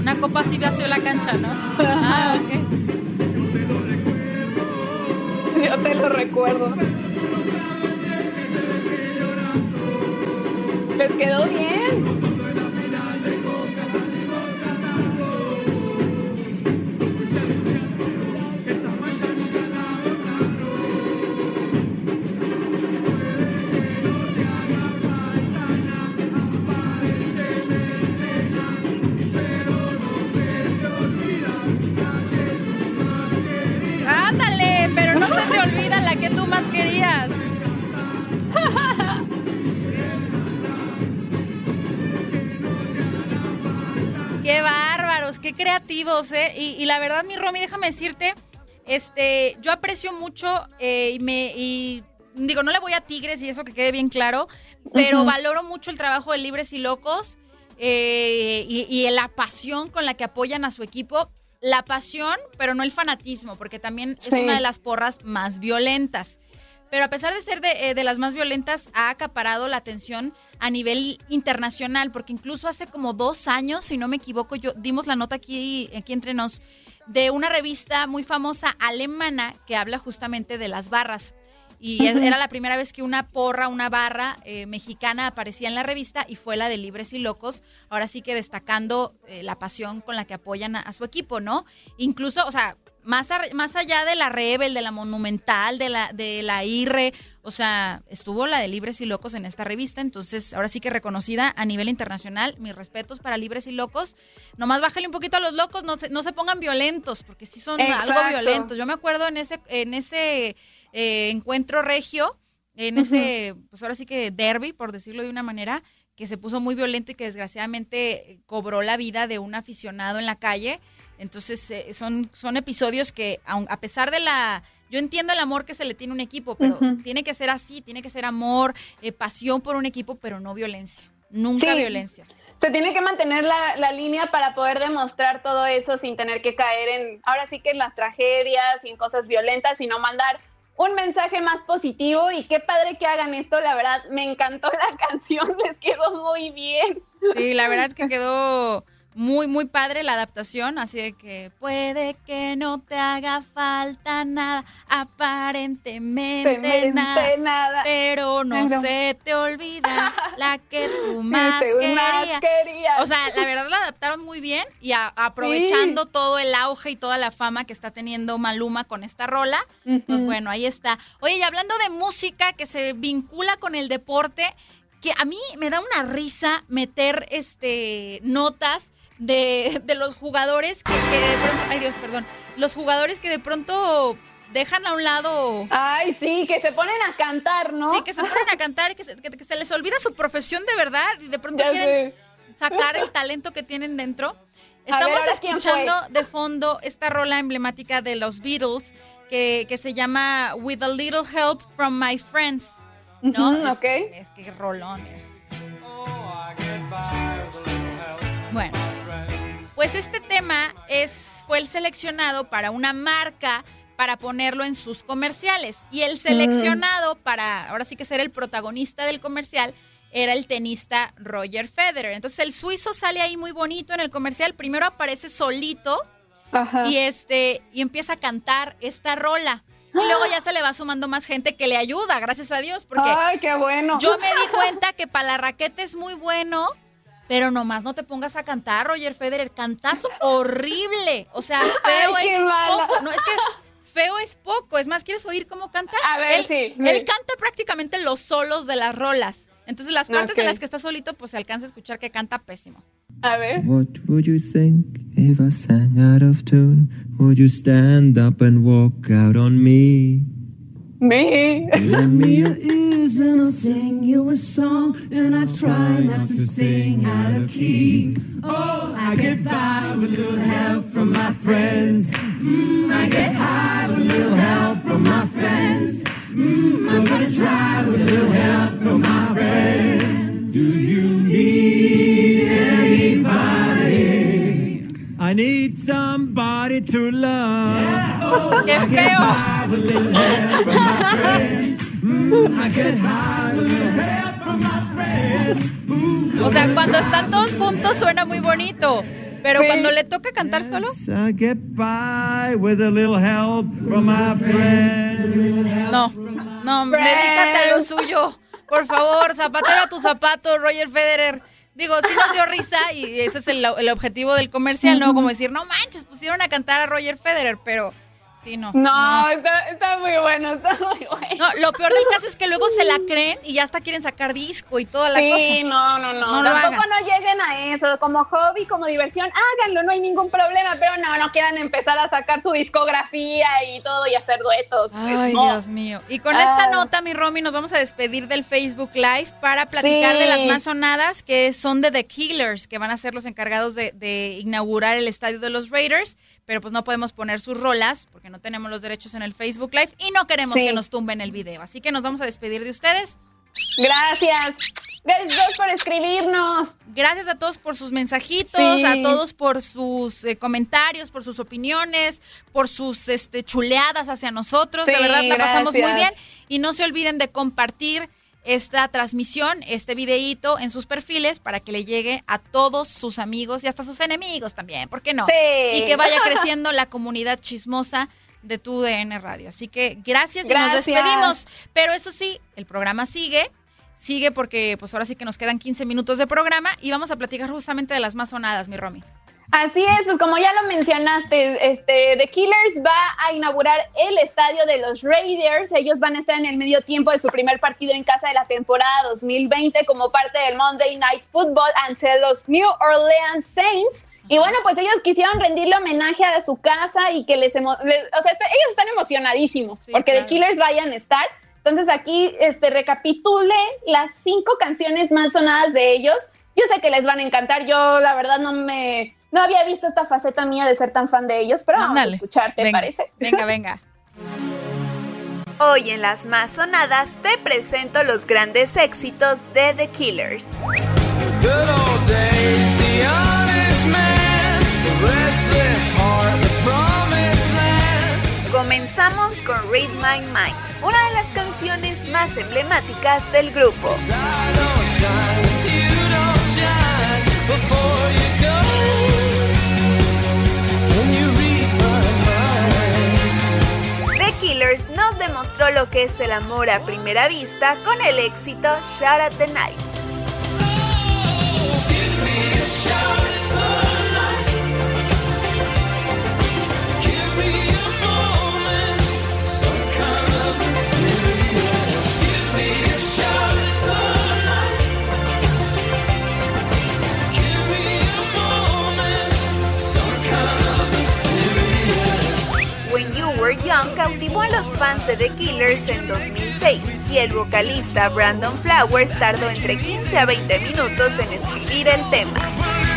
[SPEAKER 1] Una copa así vació la cancha, ¿no? Ah, ok. [LAUGHS]
[SPEAKER 2] Yo te lo recuerdo. Les quedó bien.
[SPEAKER 1] Qué creativos, ¿eh? Y, la verdad, mi Romy, déjame decirte, este, yo aprecio mucho eh, y me y digo, no le voy a Tigres y eso que quede bien claro, pero valoro mucho el trabajo de Libres y Locos eh, y, y, la pasión con la que apoyan a su equipo. La pasión, pero no el fanatismo, porque también es una de las porras más violentas pero a pesar de ser eh, de, las más violentas, ha acaparado la atención a nivel internacional, porque incluso hace como dos años, si no me equivoco, yo dimos la nota aquí, aquí entre nos, de una revista muy famosa alemana que habla justamente de las barras. y era la primera vez que una porra, una barra eh, mexicana aparecía en la revista y fue la de Libres y Locos. Ahora sí que destacando eh, la pasión con la que apoyan a, su equipo, ¿no? Incluso, o sea, más, más allá de la Rebel, de la Monumental, de la, de la IRRE, o sea, estuvo la de Libres y Locos en esta revista, entonces ahora sí que reconocida a nivel internacional. Mis respetos para Libres y Locos. Nomás bájale un poquito a los locos, no se, no se pongan violentos, porque sí son algo violentos. Yo me acuerdo en ese, en ese eh, encuentro regio, en ese, pues ahora sí que derby, por decirlo de una manera, que se puso muy violento y que desgraciadamente cobró la vida de un aficionado en la calle. Entonces, eh, son, son episodios que, a pesar de la yo entiendo el amor que se le tiene a un equipo, pero tiene que ser así, tiene que ser amor, eh, pasión por un equipo, pero no violencia. Nunca violencia.
[SPEAKER 2] Se tiene que mantener la, línea para poder demostrar todo eso sin tener que caer en, ahora sí que en las tragedias y en cosas violentas, sino mandar un mensaje más positivo y qué padre que hagan esto, la verdad me encantó la [LAUGHS] canción, les quedó muy bien.
[SPEAKER 1] Sí, la verdad es que quedó muy, muy padre la adaptación, así de que puede que no te haga falta nada, aparentemente nada, pero no se te olvida [LAUGHS] la que tú [LAUGHS] más, querías. O sea, la verdad la adaptaron muy bien y aprovechando todo el auge y toda la fama que está teniendo Maluma con esta rola, pues bueno, ahí está. Oye, y hablando de música que se vincula con el deporte, que a mí me da una risa meter este notas de, de los jugadores que, de pronto, ay Dios, perdón, los jugadores que de pronto dejan a un lado.
[SPEAKER 2] Ay, sí, que se ponen a cantar, ¿no?
[SPEAKER 1] Sí, que se ponen a cantar y que se, que, se les olvida su profesión de verdad y de pronto quieren sacar el talento que tienen dentro. Estamos escuchando de fondo esta rola emblemática de los Beatles que, que, se llama With a Little Help from My Friends. ¿No?
[SPEAKER 2] es, ok.
[SPEAKER 1] Es que rolón. Bueno. Pues este tema es, fue el seleccionado para una marca para ponerlo en sus comerciales. Y el seleccionado para, ahora sí que ser el protagonista del comercial, era el tenista Roger Federer. Entonces el suizo sale ahí muy bonito en el comercial. Primero aparece solito y este y empieza a cantar esta rola. Y luego ya se le va sumando más gente que le ayuda, gracias a Dios, porque
[SPEAKER 2] Ay, qué bueno.
[SPEAKER 1] Yo me di cuenta que para la raqueta es muy bueno, pero nomás no te pongas a cantar, Roger Federer. Cantas horrible. O sea, [LAUGHS] feo es poco. No, es que feo es poco. Es más, ¿quieres oír cómo canta?
[SPEAKER 2] A ver,
[SPEAKER 1] él,
[SPEAKER 2] sí.
[SPEAKER 1] Él canta prácticamente los solos de las rolas. Entonces, las partes de las que está solito, pues se alcanza a escuchar que canta pésimo.
[SPEAKER 2] A ver.
[SPEAKER 13] What would you think if I sang out of tune? Would you stand up and walk out on me?
[SPEAKER 2] Me.
[SPEAKER 13] Lend me your ears and I'll sing you a song. And I try not to sing out of key. Oh, I get by with little help from my friends. Mm, I get high with little help from my friends. Mm, I'm gonna try with little help from my friends. Do you need anybody? I need somebody to love.
[SPEAKER 1] Oh, ¡Qué feo! O sea, cuando están todos juntos suena muy bonito. Pero cuando le toca cantar solo. No, no, dedícate a lo suyo. Por favor, zapatero a tu zapato, Roger Federer. Digo, sí nos dio risa y ese es el, el objetivo del comercial, ¿no? Como decir, no manches, pusieron a cantar a Roger Federer, pero Sí, no.
[SPEAKER 2] No, Está, muy bueno, está muy bueno.
[SPEAKER 1] No, lo peor del caso es que luego se la creen y ya hasta quieren sacar disco y toda la cosa.
[SPEAKER 2] Sí, no, no, no. Tampoco no lleguen a eso. Como hobby, como diversión, háganlo, no hay ningún problema. Pero no, no quieran empezar a sacar su discografía y todo y hacer duetos.
[SPEAKER 1] Pues, Ay, Dios mío. Y con esta nota, mi Romy, nos vamos a despedir del Facebook Live para platicar de las más sonadas que son de The Killers, que van a ser los encargados de, de inaugurar el estadio de los Raiders pero pues no podemos poner sus rolas porque no tenemos los derechos en el Facebook Live y no queremos que nos tumben el video. Así que nos vamos a despedir de ustedes.
[SPEAKER 2] Gracias. Gracias por escribirnos.
[SPEAKER 1] Gracias a todos por sus mensajitos, a todos por sus eh, comentarios, por sus opiniones, por sus este, chuleadas hacia nosotros. de verdad la pasamos muy bien. Y no se olviden de compartir esta transmisión, este videíto en sus perfiles para que le llegue a todos sus amigos y hasta sus enemigos también, ¿por qué no? Y que vaya [LAUGHS] creciendo la comunidad chismosa de tu DN Radio. Así que gracias, y nos despedimos. Pero eso sí, el programa sigue. Sigue porque pues ahora sí que nos quedan 15 minutos de programa y vamos a platicar justamente de las más sonadas, mi Romy.
[SPEAKER 2] Así es, pues como ya lo mencionaste, este, The Killers va a inaugurar el estadio de los Raiders. Ellos van a estar en el medio tiempo de su primer partido en casa de la temporada 2020 como parte del Monday Night Football ante los New Orleans Saints. Y bueno, pues ellos quisieron rendirle homenaje a su casa y que les, o sea, ellos están emocionadísimos porque The Killers vayan a estar. Entonces aquí este, recapitule las cinco canciones más sonadas de ellos. Yo sé que les van a encantar. Yo la verdad no me no había visto esta faceta mía de ser tan fan de ellos, pero vamos a escuchar, ¿te parece?
[SPEAKER 1] Venga, venga. [LAUGHS]
[SPEAKER 9] Hoy en las más sonadas te presento los grandes éxitos de The Killers. Comenzamos con Read My Mind, una de las canciones más emblemáticas del grupo. Nos demostró lo que es el amor a primera vista con el éxito Shout at the Night. Young cautivó a los fans de The Killers en 2006 y el vocalista Brandon Flowers tardó entre 15 a 20 minutos en escribir el tema.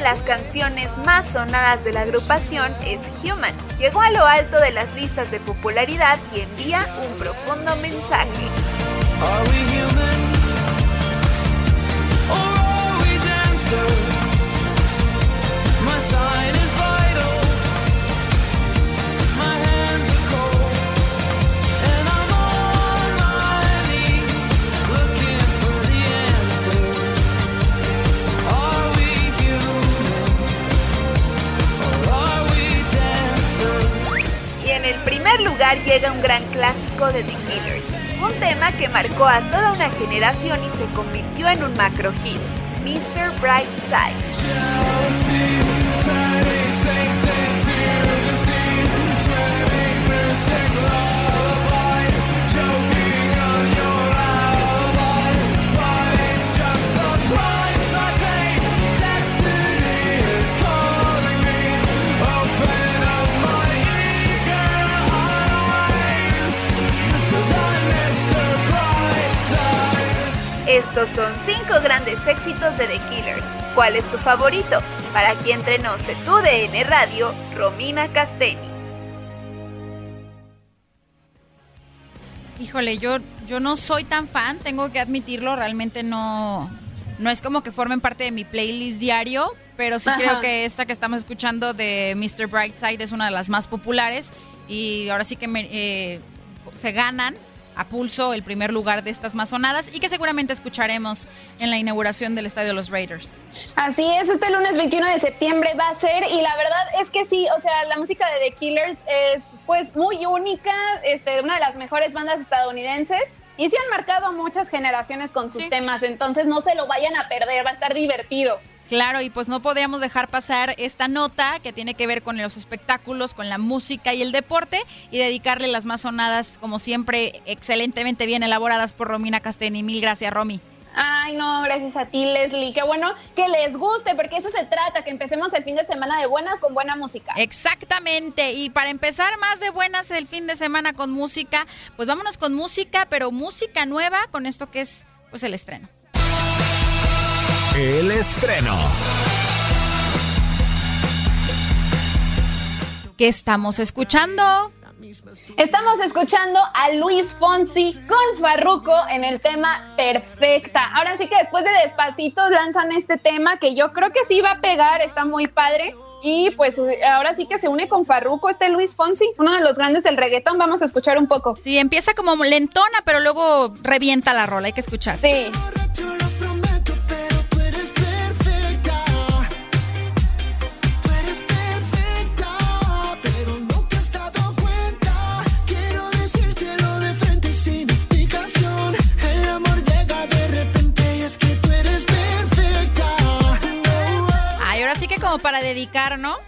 [SPEAKER 9] Las canciones más sonadas de la agrupación es Human. Llegó a lo alto de las listas de popularidad y envía un profundo mensaje. A toda una generación y se convirtió en un macro hit, Mr. Brightside. Estos son cinco grandes éxitos de The Killers. ¿Cuál es tu favorito? Para aquí entre nos de tu DN Radio, Romina Casteni.
[SPEAKER 1] Híjole, yo, yo no soy tan fan, tengo que admitirlo, realmente no, no es como que formen parte de mi playlist diario, pero sí creo que esta que estamos escuchando de Mr. Brightside es una de las más populares y ahora sí que eh, se ganan a pulso el primer lugar de estas masonadas y que seguramente escucharemos en la inauguración del Estadio de los Raiders.
[SPEAKER 2] Así es, este lunes 21 de septiembre va a ser y la verdad es que sí, o sea, la música de The Killers es pues muy única, este, una de las mejores bandas estadounidenses y se han marcado muchas generaciones con sus temas, entonces no se lo vayan a perder, va a estar divertido.
[SPEAKER 1] Claro, y pues no podíamos dejar pasar esta nota que tiene que ver con los espectáculos, con la música y el deporte y dedicarle las más sonadas, como siempre, excelentemente bien elaboradas por Romina Casteni. Mil gracias, Romy.
[SPEAKER 2] Ay, no, gracias a ti, Leslie. Qué bueno que les guste, porque eso se trata, que empecemos el fin de semana de buenas con buena música.
[SPEAKER 1] Exactamente. Y para empezar más de buenas el fin de semana con música, pues vámonos con música, pero música nueva con esto que es pues el estreno.
[SPEAKER 8] El estreno.
[SPEAKER 1] ¿Qué estamos escuchando?
[SPEAKER 2] Estamos escuchando a Luis Fonsi con Farruko en el tema Perfecta. Ahora sí que después de Despacito lanzan este tema que yo creo que sí va a pegar, está muy padre. Y pues eh, ahora sí que se une con Farruko, este Luis Fonsi, uno de los grandes del reggaetón. Vamos a escuchar un poco.
[SPEAKER 1] Sí, empieza como lentona, pero luego revienta la rola, hay que escuchar.
[SPEAKER 2] Sí.
[SPEAKER 1] Como para dedicar, ¿no?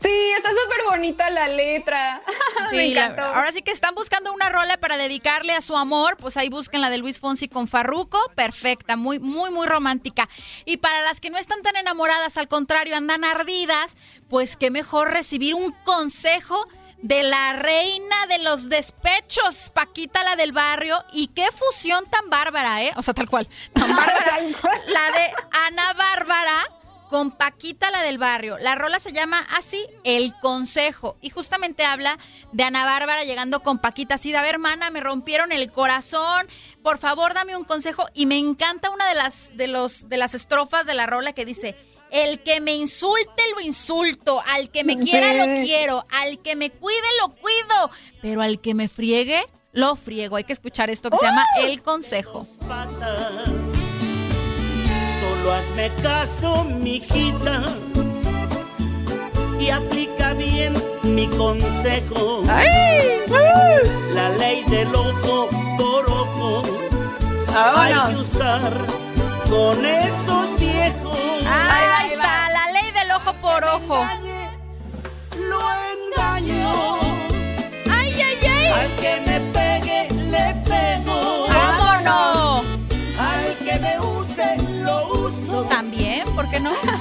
[SPEAKER 2] Sí, está súper bonita la letra. [LAUGHS] Sí,
[SPEAKER 1] ahora sí que están buscando una rola para dedicarle a su amor, pues ahí busquen la de Luis Fonsi con Farruco, perfecta, muy, muy, muy romántica. Y para las que no están tan enamoradas, al contrario, andan ardidas, pues qué mejor recibir un consejo de la reina de los despechos, Paquita la del barrio, y qué fusión tan bárbara, ¿eh? O sea, tal cual, tan [LAUGHS] bárbara. la de Ana Bárbara con Paquita la del barrio. La rola se llama así, El Consejo. Y justamente habla de Ana Bárbara llegando con Paquita así, de a ver, hermana, me rompieron el corazón, por favor dame un consejo. Y me encanta una de las, de los, de las estrofas de la rola que dice, el que me insulte lo insulto, al que me quiera lo quiero, al que me cuide lo cuido, pero al que me friegue lo friego. Hay que escuchar esto que se llama ¡Oh! El Consejo
[SPEAKER 13] hazme caso, mijita, y aplica bien mi consejo. La ley del ojo por ojo hay que usar con esos viejos.
[SPEAKER 1] Ahí está, la ley del ojo por ojo.
[SPEAKER 13] Lo engaño.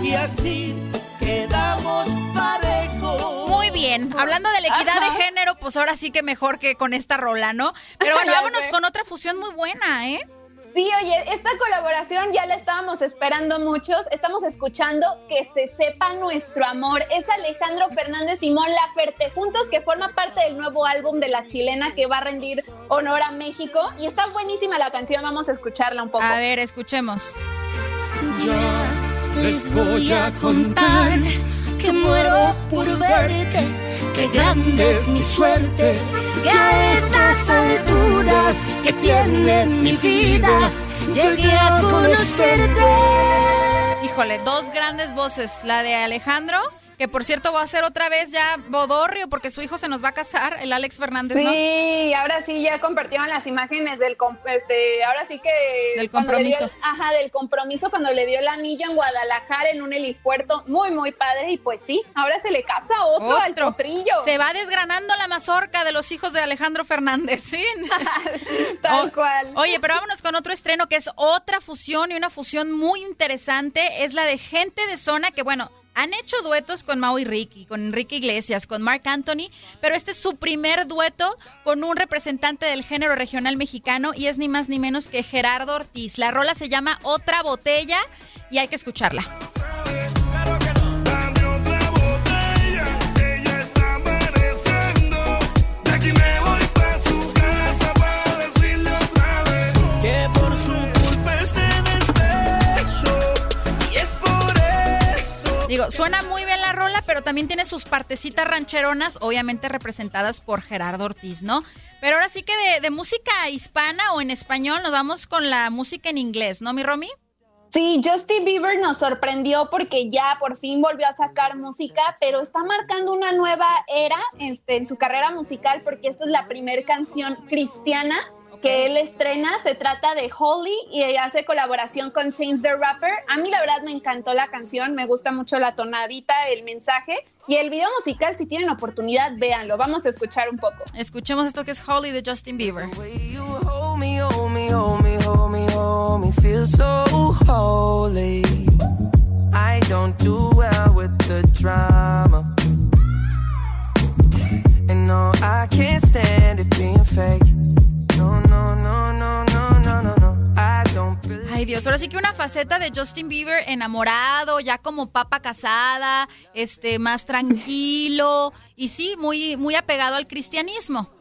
[SPEAKER 13] Y así quedamos parejos.
[SPEAKER 1] Muy bien, hablando de la equidad de género, pues ahora sí que mejor que con esta rola, ¿no? Pero bueno, [LAUGHS] vámonos con otra fusión muy buena, ¿eh?
[SPEAKER 2] Sí, oye, esta colaboración ya la estábamos esperando muchos. Estamos escuchando Que se sepa nuestro amor. Es Alejandro Fernández Simón Laferte, juntos que forma parte del nuevo álbum de la chilena que va a rendir honor a México. Y está buenísima la canción, vamos a escucharla un poco.
[SPEAKER 1] A ver, escuchemos.
[SPEAKER 13] Ya les voy a contar que muero por verte, que grande es mi suerte, que a estas alturas que tiene mi vida llegué a conocerte.
[SPEAKER 1] Híjole, dos grandes voces, la de Alejandro que por cierto va a ser otra vez ya Bodorrio porque su hijo se nos va a casar, el Alex Fernández,
[SPEAKER 2] sí, ahora sí ya compartieron las imágenes del este, ahora sí que
[SPEAKER 1] del compromiso.
[SPEAKER 2] ajá, del compromiso cuando le dio el anillo en Guadalajara en un helipuerto, muy muy padre y pues sí, ahora se le casa otro, al potrillo.
[SPEAKER 1] Se va desgranando la mazorca de los hijos de Alejandro Fernández, sí. [LAUGHS]
[SPEAKER 2] Tal cual.
[SPEAKER 1] Oye, pero vámonos con otro estreno que es otra fusión y una fusión muy interesante, es la de Gente de Zona que bueno, han hecho duetos con Mau y Ricky, con Enrique Iglesias, con Mark Anthony, pero este es su primer dueto con un representante del género regional mexicano y es ni más ni menos que Gerardo Ortiz. La rola se llama Otra Botella y hay que escucharla. Digo, suena muy bien la rola, pero también tiene sus partecitas rancheronas, obviamente representadas por Gerardo Ortiz, ¿no? Pero ahora sí que de, música hispana o en español nos vamos con la música en inglés, ¿no, mi Romy?
[SPEAKER 2] Sí, Justin Bieber nos sorprendió porque ya por fin volvió a sacar música, pero está marcando una nueva era este, en su carrera musical porque esta es la primera canción cristiana que él estrena. Se trata de Holly y hace colaboración con Chains the Rapper. A mí la verdad me encantó la canción, me gusta mucho la tonadita, el mensaje y el video musical. Si tienen oportunidad, véanlo. Vamos a escuchar un poco.
[SPEAKER 1] Escuchemos esto que es Holly de Justin Bieber. I don't do well with the drama. And no, I can't stand it being fake. Ay Dios, ahora sí que una faceta de Justin Bieber enamorado, ya como papa casada, este, más tranquilo y sí, muy, muy apegado al cristianismo.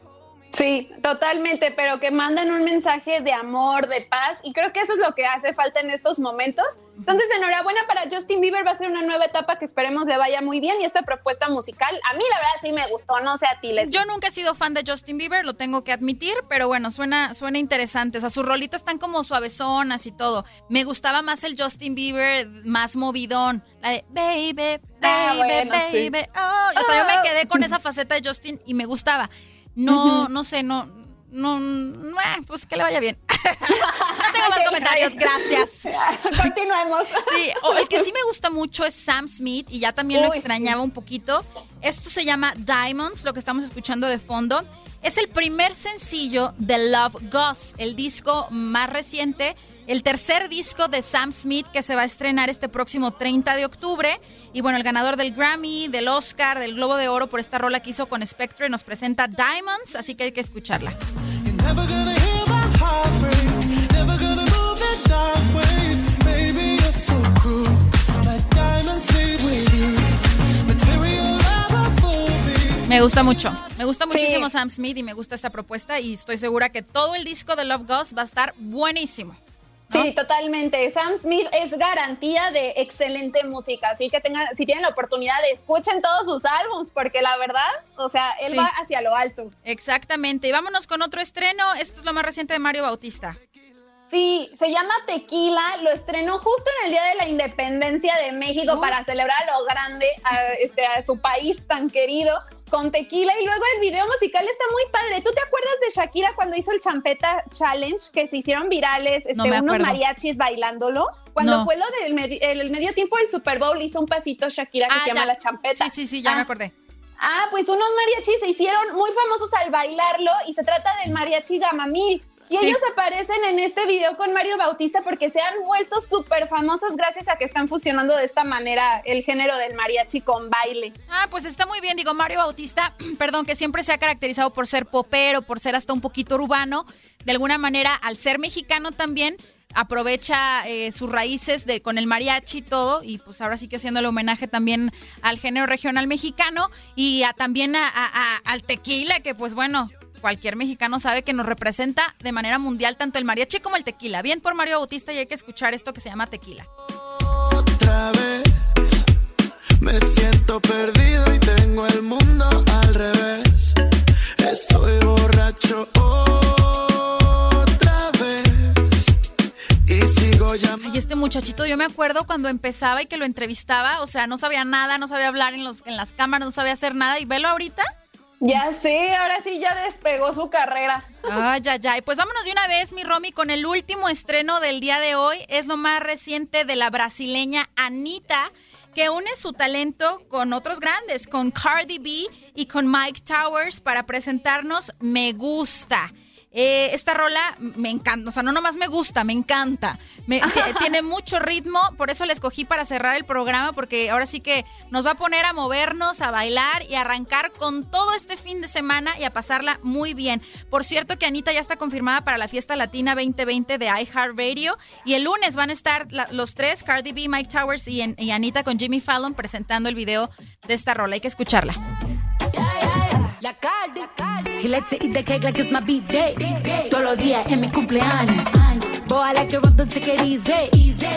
[SPEAKER 2] Sí, totalmente, pero que mandan un mensaje de amor, de paz, y creo que eso es lo que hace falta en estos momentos. Entonces, enhorabuena para Justin Bieber, va a ser una nueva etapa que esperemos le vaya muy bien, y esta propuesta musical, a mí la verdad sí me gustó, no sé a ti, les
[SPEAKER 1] Yo nunca he sido fan de Justin Bieber, lo tengo que admitir, pero bueno, suena, suena interesante, o sea, sus rolitas están como suavezonas y todo. Me gustaba más el Justin Bieber más movidón, la de baby, baby,
[SPEAKER 2] Ah, bueno, sí.
[SPEAKER 1] baby, oh. O sea, yo me quedé con esa faceta de Justin y me gustaba. No, no sé, no, no, no, eh, pues que le vaya bien. [LAUGHS] no tengo más comentarios, gracias. [LAUGHS]
[SPEAKER 2] Continuemos.
[SPEAKER 1] Sí, o el que sí me gusta mucho es Sam Smith y ya también lo extrañaba un poquito. Esto se llama Diamonds, lo que estamos escuchando de fondo. Es el primer sencillo de Love Goss, el disco más reciente, el tercer disco de Sam Smith que se va a estrenar este próximo 30 de octubre. Y bueno, el ganador del Grammy, del Oscar, del Globo de Oro por esta rola que hizo con Spectre nos presenta Diamonds, así que hay que escucharla.
[SPEAKER 13] Me.
[SPEAKER 1] Gusta mucho. Me gusta
[SPEAKER 2] Sí.
[SPEAKER 1] muchísimo Sam Smith y me gusta esta propuesta y estoy segura que todo el disco de Love Goss va a estar buenísimo.
[SPEAKER 2] Sí, totalmente. Sam Smith es garantía de excelente música, así que tengan, si tienen la oportunidad, escuchen todos sus álbums, porque la verdad, o sea, él
[SPEAKER 1] Sí.
[SPEAKER 2] va hacia lo alto.
[SPEAKER 1] Exactamente. Y vámonos con otro estreno. Esto es lo más reciente de Mario Bautista.
[SPEAKER 2] Sí, se llama Tequila, lo estrenó justo en el Día de la Independencia de México
[SPEAKER 1] Uh.
[SPEAKER 2] para celebrar lo grande a, este, a su país tan querido con tequila y luego el video musical está muy padre. ¿Tú te acuerdas de Shakira cuando hizo el Champeta Challenge que se hicieron virales, este,
[SPEAKER 1] No
[SPEAKER 2] unos mariachis bailándolo? Cuando
[SPEAKER 1] No.
[SPEAKER 2] fue lo del el, medio tiempo del Super Bowl hizo un pasito Shakira que
[SPEAKER 1] Ah,
[SPEAKER 2] se llama
[SPEAKER 1] ya.
[SPEAKER 2] La Champeta.
[SPEAKER 1] Sí, sí, sí, ya
[SPEAKER 2] Ah,
[SPEAKER 1] me acordé.
[SPEAKER 2] Ah, pues unos mariachis se hicieron muy famosos al bailarlo y se trata del mariachi Gamamil. Y
[SPEAKER 1] Sí.
[SPEAKER 2] ellos aparecen en este video con Mario Bautista porque se han vuelto súper famosos gracias a que están fusionando de esta manera el género del mariachi con baile.
[SPEAKER 1] Ah, pues está muy bien. Digo, Mario Bautista, [CLEARS THROAT] perdón, que siempre se ha caracterizado por ser popero, por ser hasta un poquito urbano. De alguna manera, al ser mexicano también, aprovecha eh, sus raíces de, con el mariachi y todo. Y pues ahora sí que haciéndole homenaje también al género regional mexicano y a- también a- al tequila, que pues bueno. Cualquier mexicano sabe que nos representa de manera mundial tanto el mariachi como el tequila. Bien por Mario Bautista y hay que escuchar esto que se llama tequila.
[SPEAKER 13] Otra vez me siento perdido y tengo el mundo al revés. Estoy borracho otra vez y sigo llamando.
[SPEAKER 1] Y este muchachito, yo me acuerdo cuando empezaba y que lo entrevistaba, o sea, no sabía nada, no sabía hablar en, los, en las cámaras, no sabía hacer nada. Y velo ahorita.
[SPEAKER 2] Ya sé, ahora sí ya despegó su carrera.
[SPEAKER 1] Ay, ay, ay. Pues vámonos de una vez, mi Romy, con el último estreno del día de hoy. Es lo más reciente de la brasileña Anita, que une su talento con otros grandes, con Cardi B y con Mike Towers para presentarnos Me Gusta. Eh, esta rola me encanta, o sea, no nomás me gusta, me encanta. Me- [LAUGHS] ti- tiene mucho ritmo, por eso la escogí para cerrar el programa, porque ahora sí que nos va a poner a movernos, a bailar y a arrancar con todo este fin de semana y a pasarla muy bien. Por cierto que Anita ya está confirmada para la fiesta latina 2020 de iHeartRadio y el lunes van a estar la- los tres, Cardi B, Mike Towers y, en- y Anita con Jimmy Fallon presentando el video de esta rola. Hay que escucharla.
[SPEAKER 14] La Cardi, he likes to eat the cake like it's my birthday. Todos los días es mi cumpleaños. Boy, I like it rough, don't take it easy.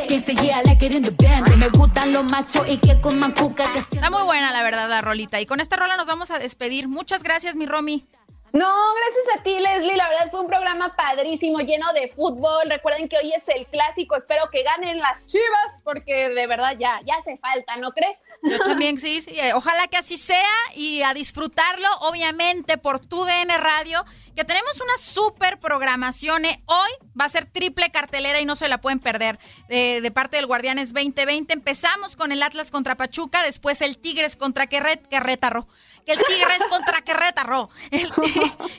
[SPEAKER 14] Que se yeah, I like it in the band. Me gustan los machos y que coman cuca.
[SPEAKER 1] Está muy buena la verdad la rolita y con esta rola nos vamos a despedir. Muchas gracias, mi Romy.
[SPEAKER 2] No, gracias a ti, Leslie. La verdad fue un programa padrísimo, lleno de fútbol. Recuerden que hoy es el clásico. Espero que ganen las chivas, porque de verdad ya, ya hace falta, ¿no crees?
[SPEAKER 1] Yo [LAUGHS] también, sí, sí. eh, Ojalá que así sea y a disfrutarlo, obviamente, por tu DN Radio, que tenemos una super programación. eh. Hoy va a ser triple cartelera y no se la pueden perder. De, de parte del Guardianes 2020, empezamos con el Atlas contra Pachuca, después el Tigres contra Querret, Querétaro. El Tigres contra Querétaro.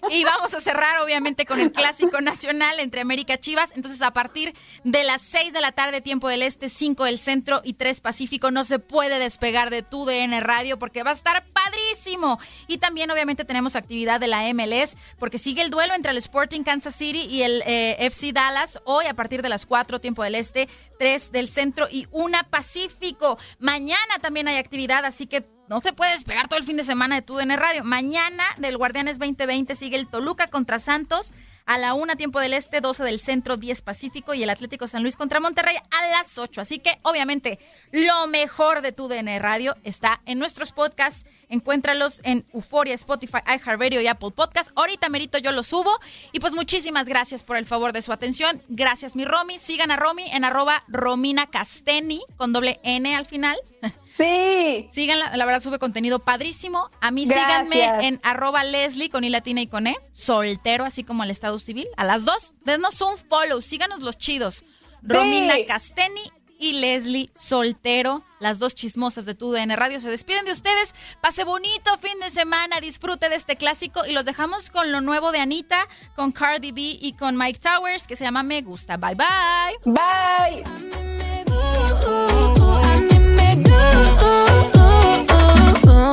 [SPEAKER 1] Y vamos a cerrar, obviamente, con el clásico nacional entre América Chivas. Entonces, a partir de las 6 de la tarde, tiempo del este, 5 del centro y 3 Pacífico, no se puede despegar de tu DN Radio porque va a estar padrísimo. Y también, obviamente, tenemos actividad de la MLS porque sigue el duelo entre el Sporting Kansas City y el eh, FC Dallas. Hoy, a partir de las 4, tiempo del este, 3 del centro y 1 Pacífico. Mañana también hay actividad, así que no se puede despegar todo el fin de semana de TUDN Radio. Mañana del Guardianes 2020 sigue el Toluca contra Santos a la una tiempo del este, 12 del centro, 10 Pacífico y el Atlético San Luis contra Monterrey a las 8. Así que obviamente lo mejor de tu DN Radio está en nuestros podcasts. Encuéntralos en Euforia, Spotify, iHeartRadio y Apple Podcast. Ahorita merito yo lo subo. Y pues muchísimas gracias por el favor de su atención. Gracias mi Romy. Sigan a Romy en arroba Romina con doble N al final. [LAUGHS]
[SPEAKER 2] Sí.
[SPEAKER 1] Síganla, la verdad sube contenido padrísimo. A mí síganme en arroba Leslie con I latina y con E, soltero, así como al Estado Civil. A las dos, denos un follow, síganos los chidos. Romina Casteni y Leslie Soltero, las dos chismosas de tu DN Radio, se despiden de ustedes. Pase bonito fin de semana, disfrute de este clásico y los dejamos con lo nuevo de Anita, con Cardi B y con Mike Towers, que se llama Me Gusta. Bye bye.
[SPEAKER 2] Bye.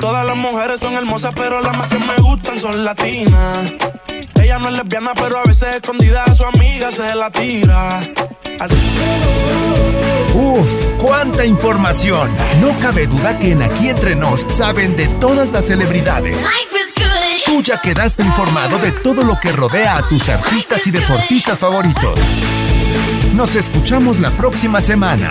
[SPEAKER 15] Todas las mujeres son hermosas, pero las más que me gustan son latinas. Ella no es lesbiana, pero a veces escondida a su amiga se la tira.
[SPEAKER 8] Uf, cuánta información. No cabe duda que en Aquí Entre Nos saben de todas las celebridades. Tú ya quedaste informado de todo lo que rodea a tus artistas y deportistas favoritos. Nos escuchamos la próxima semana.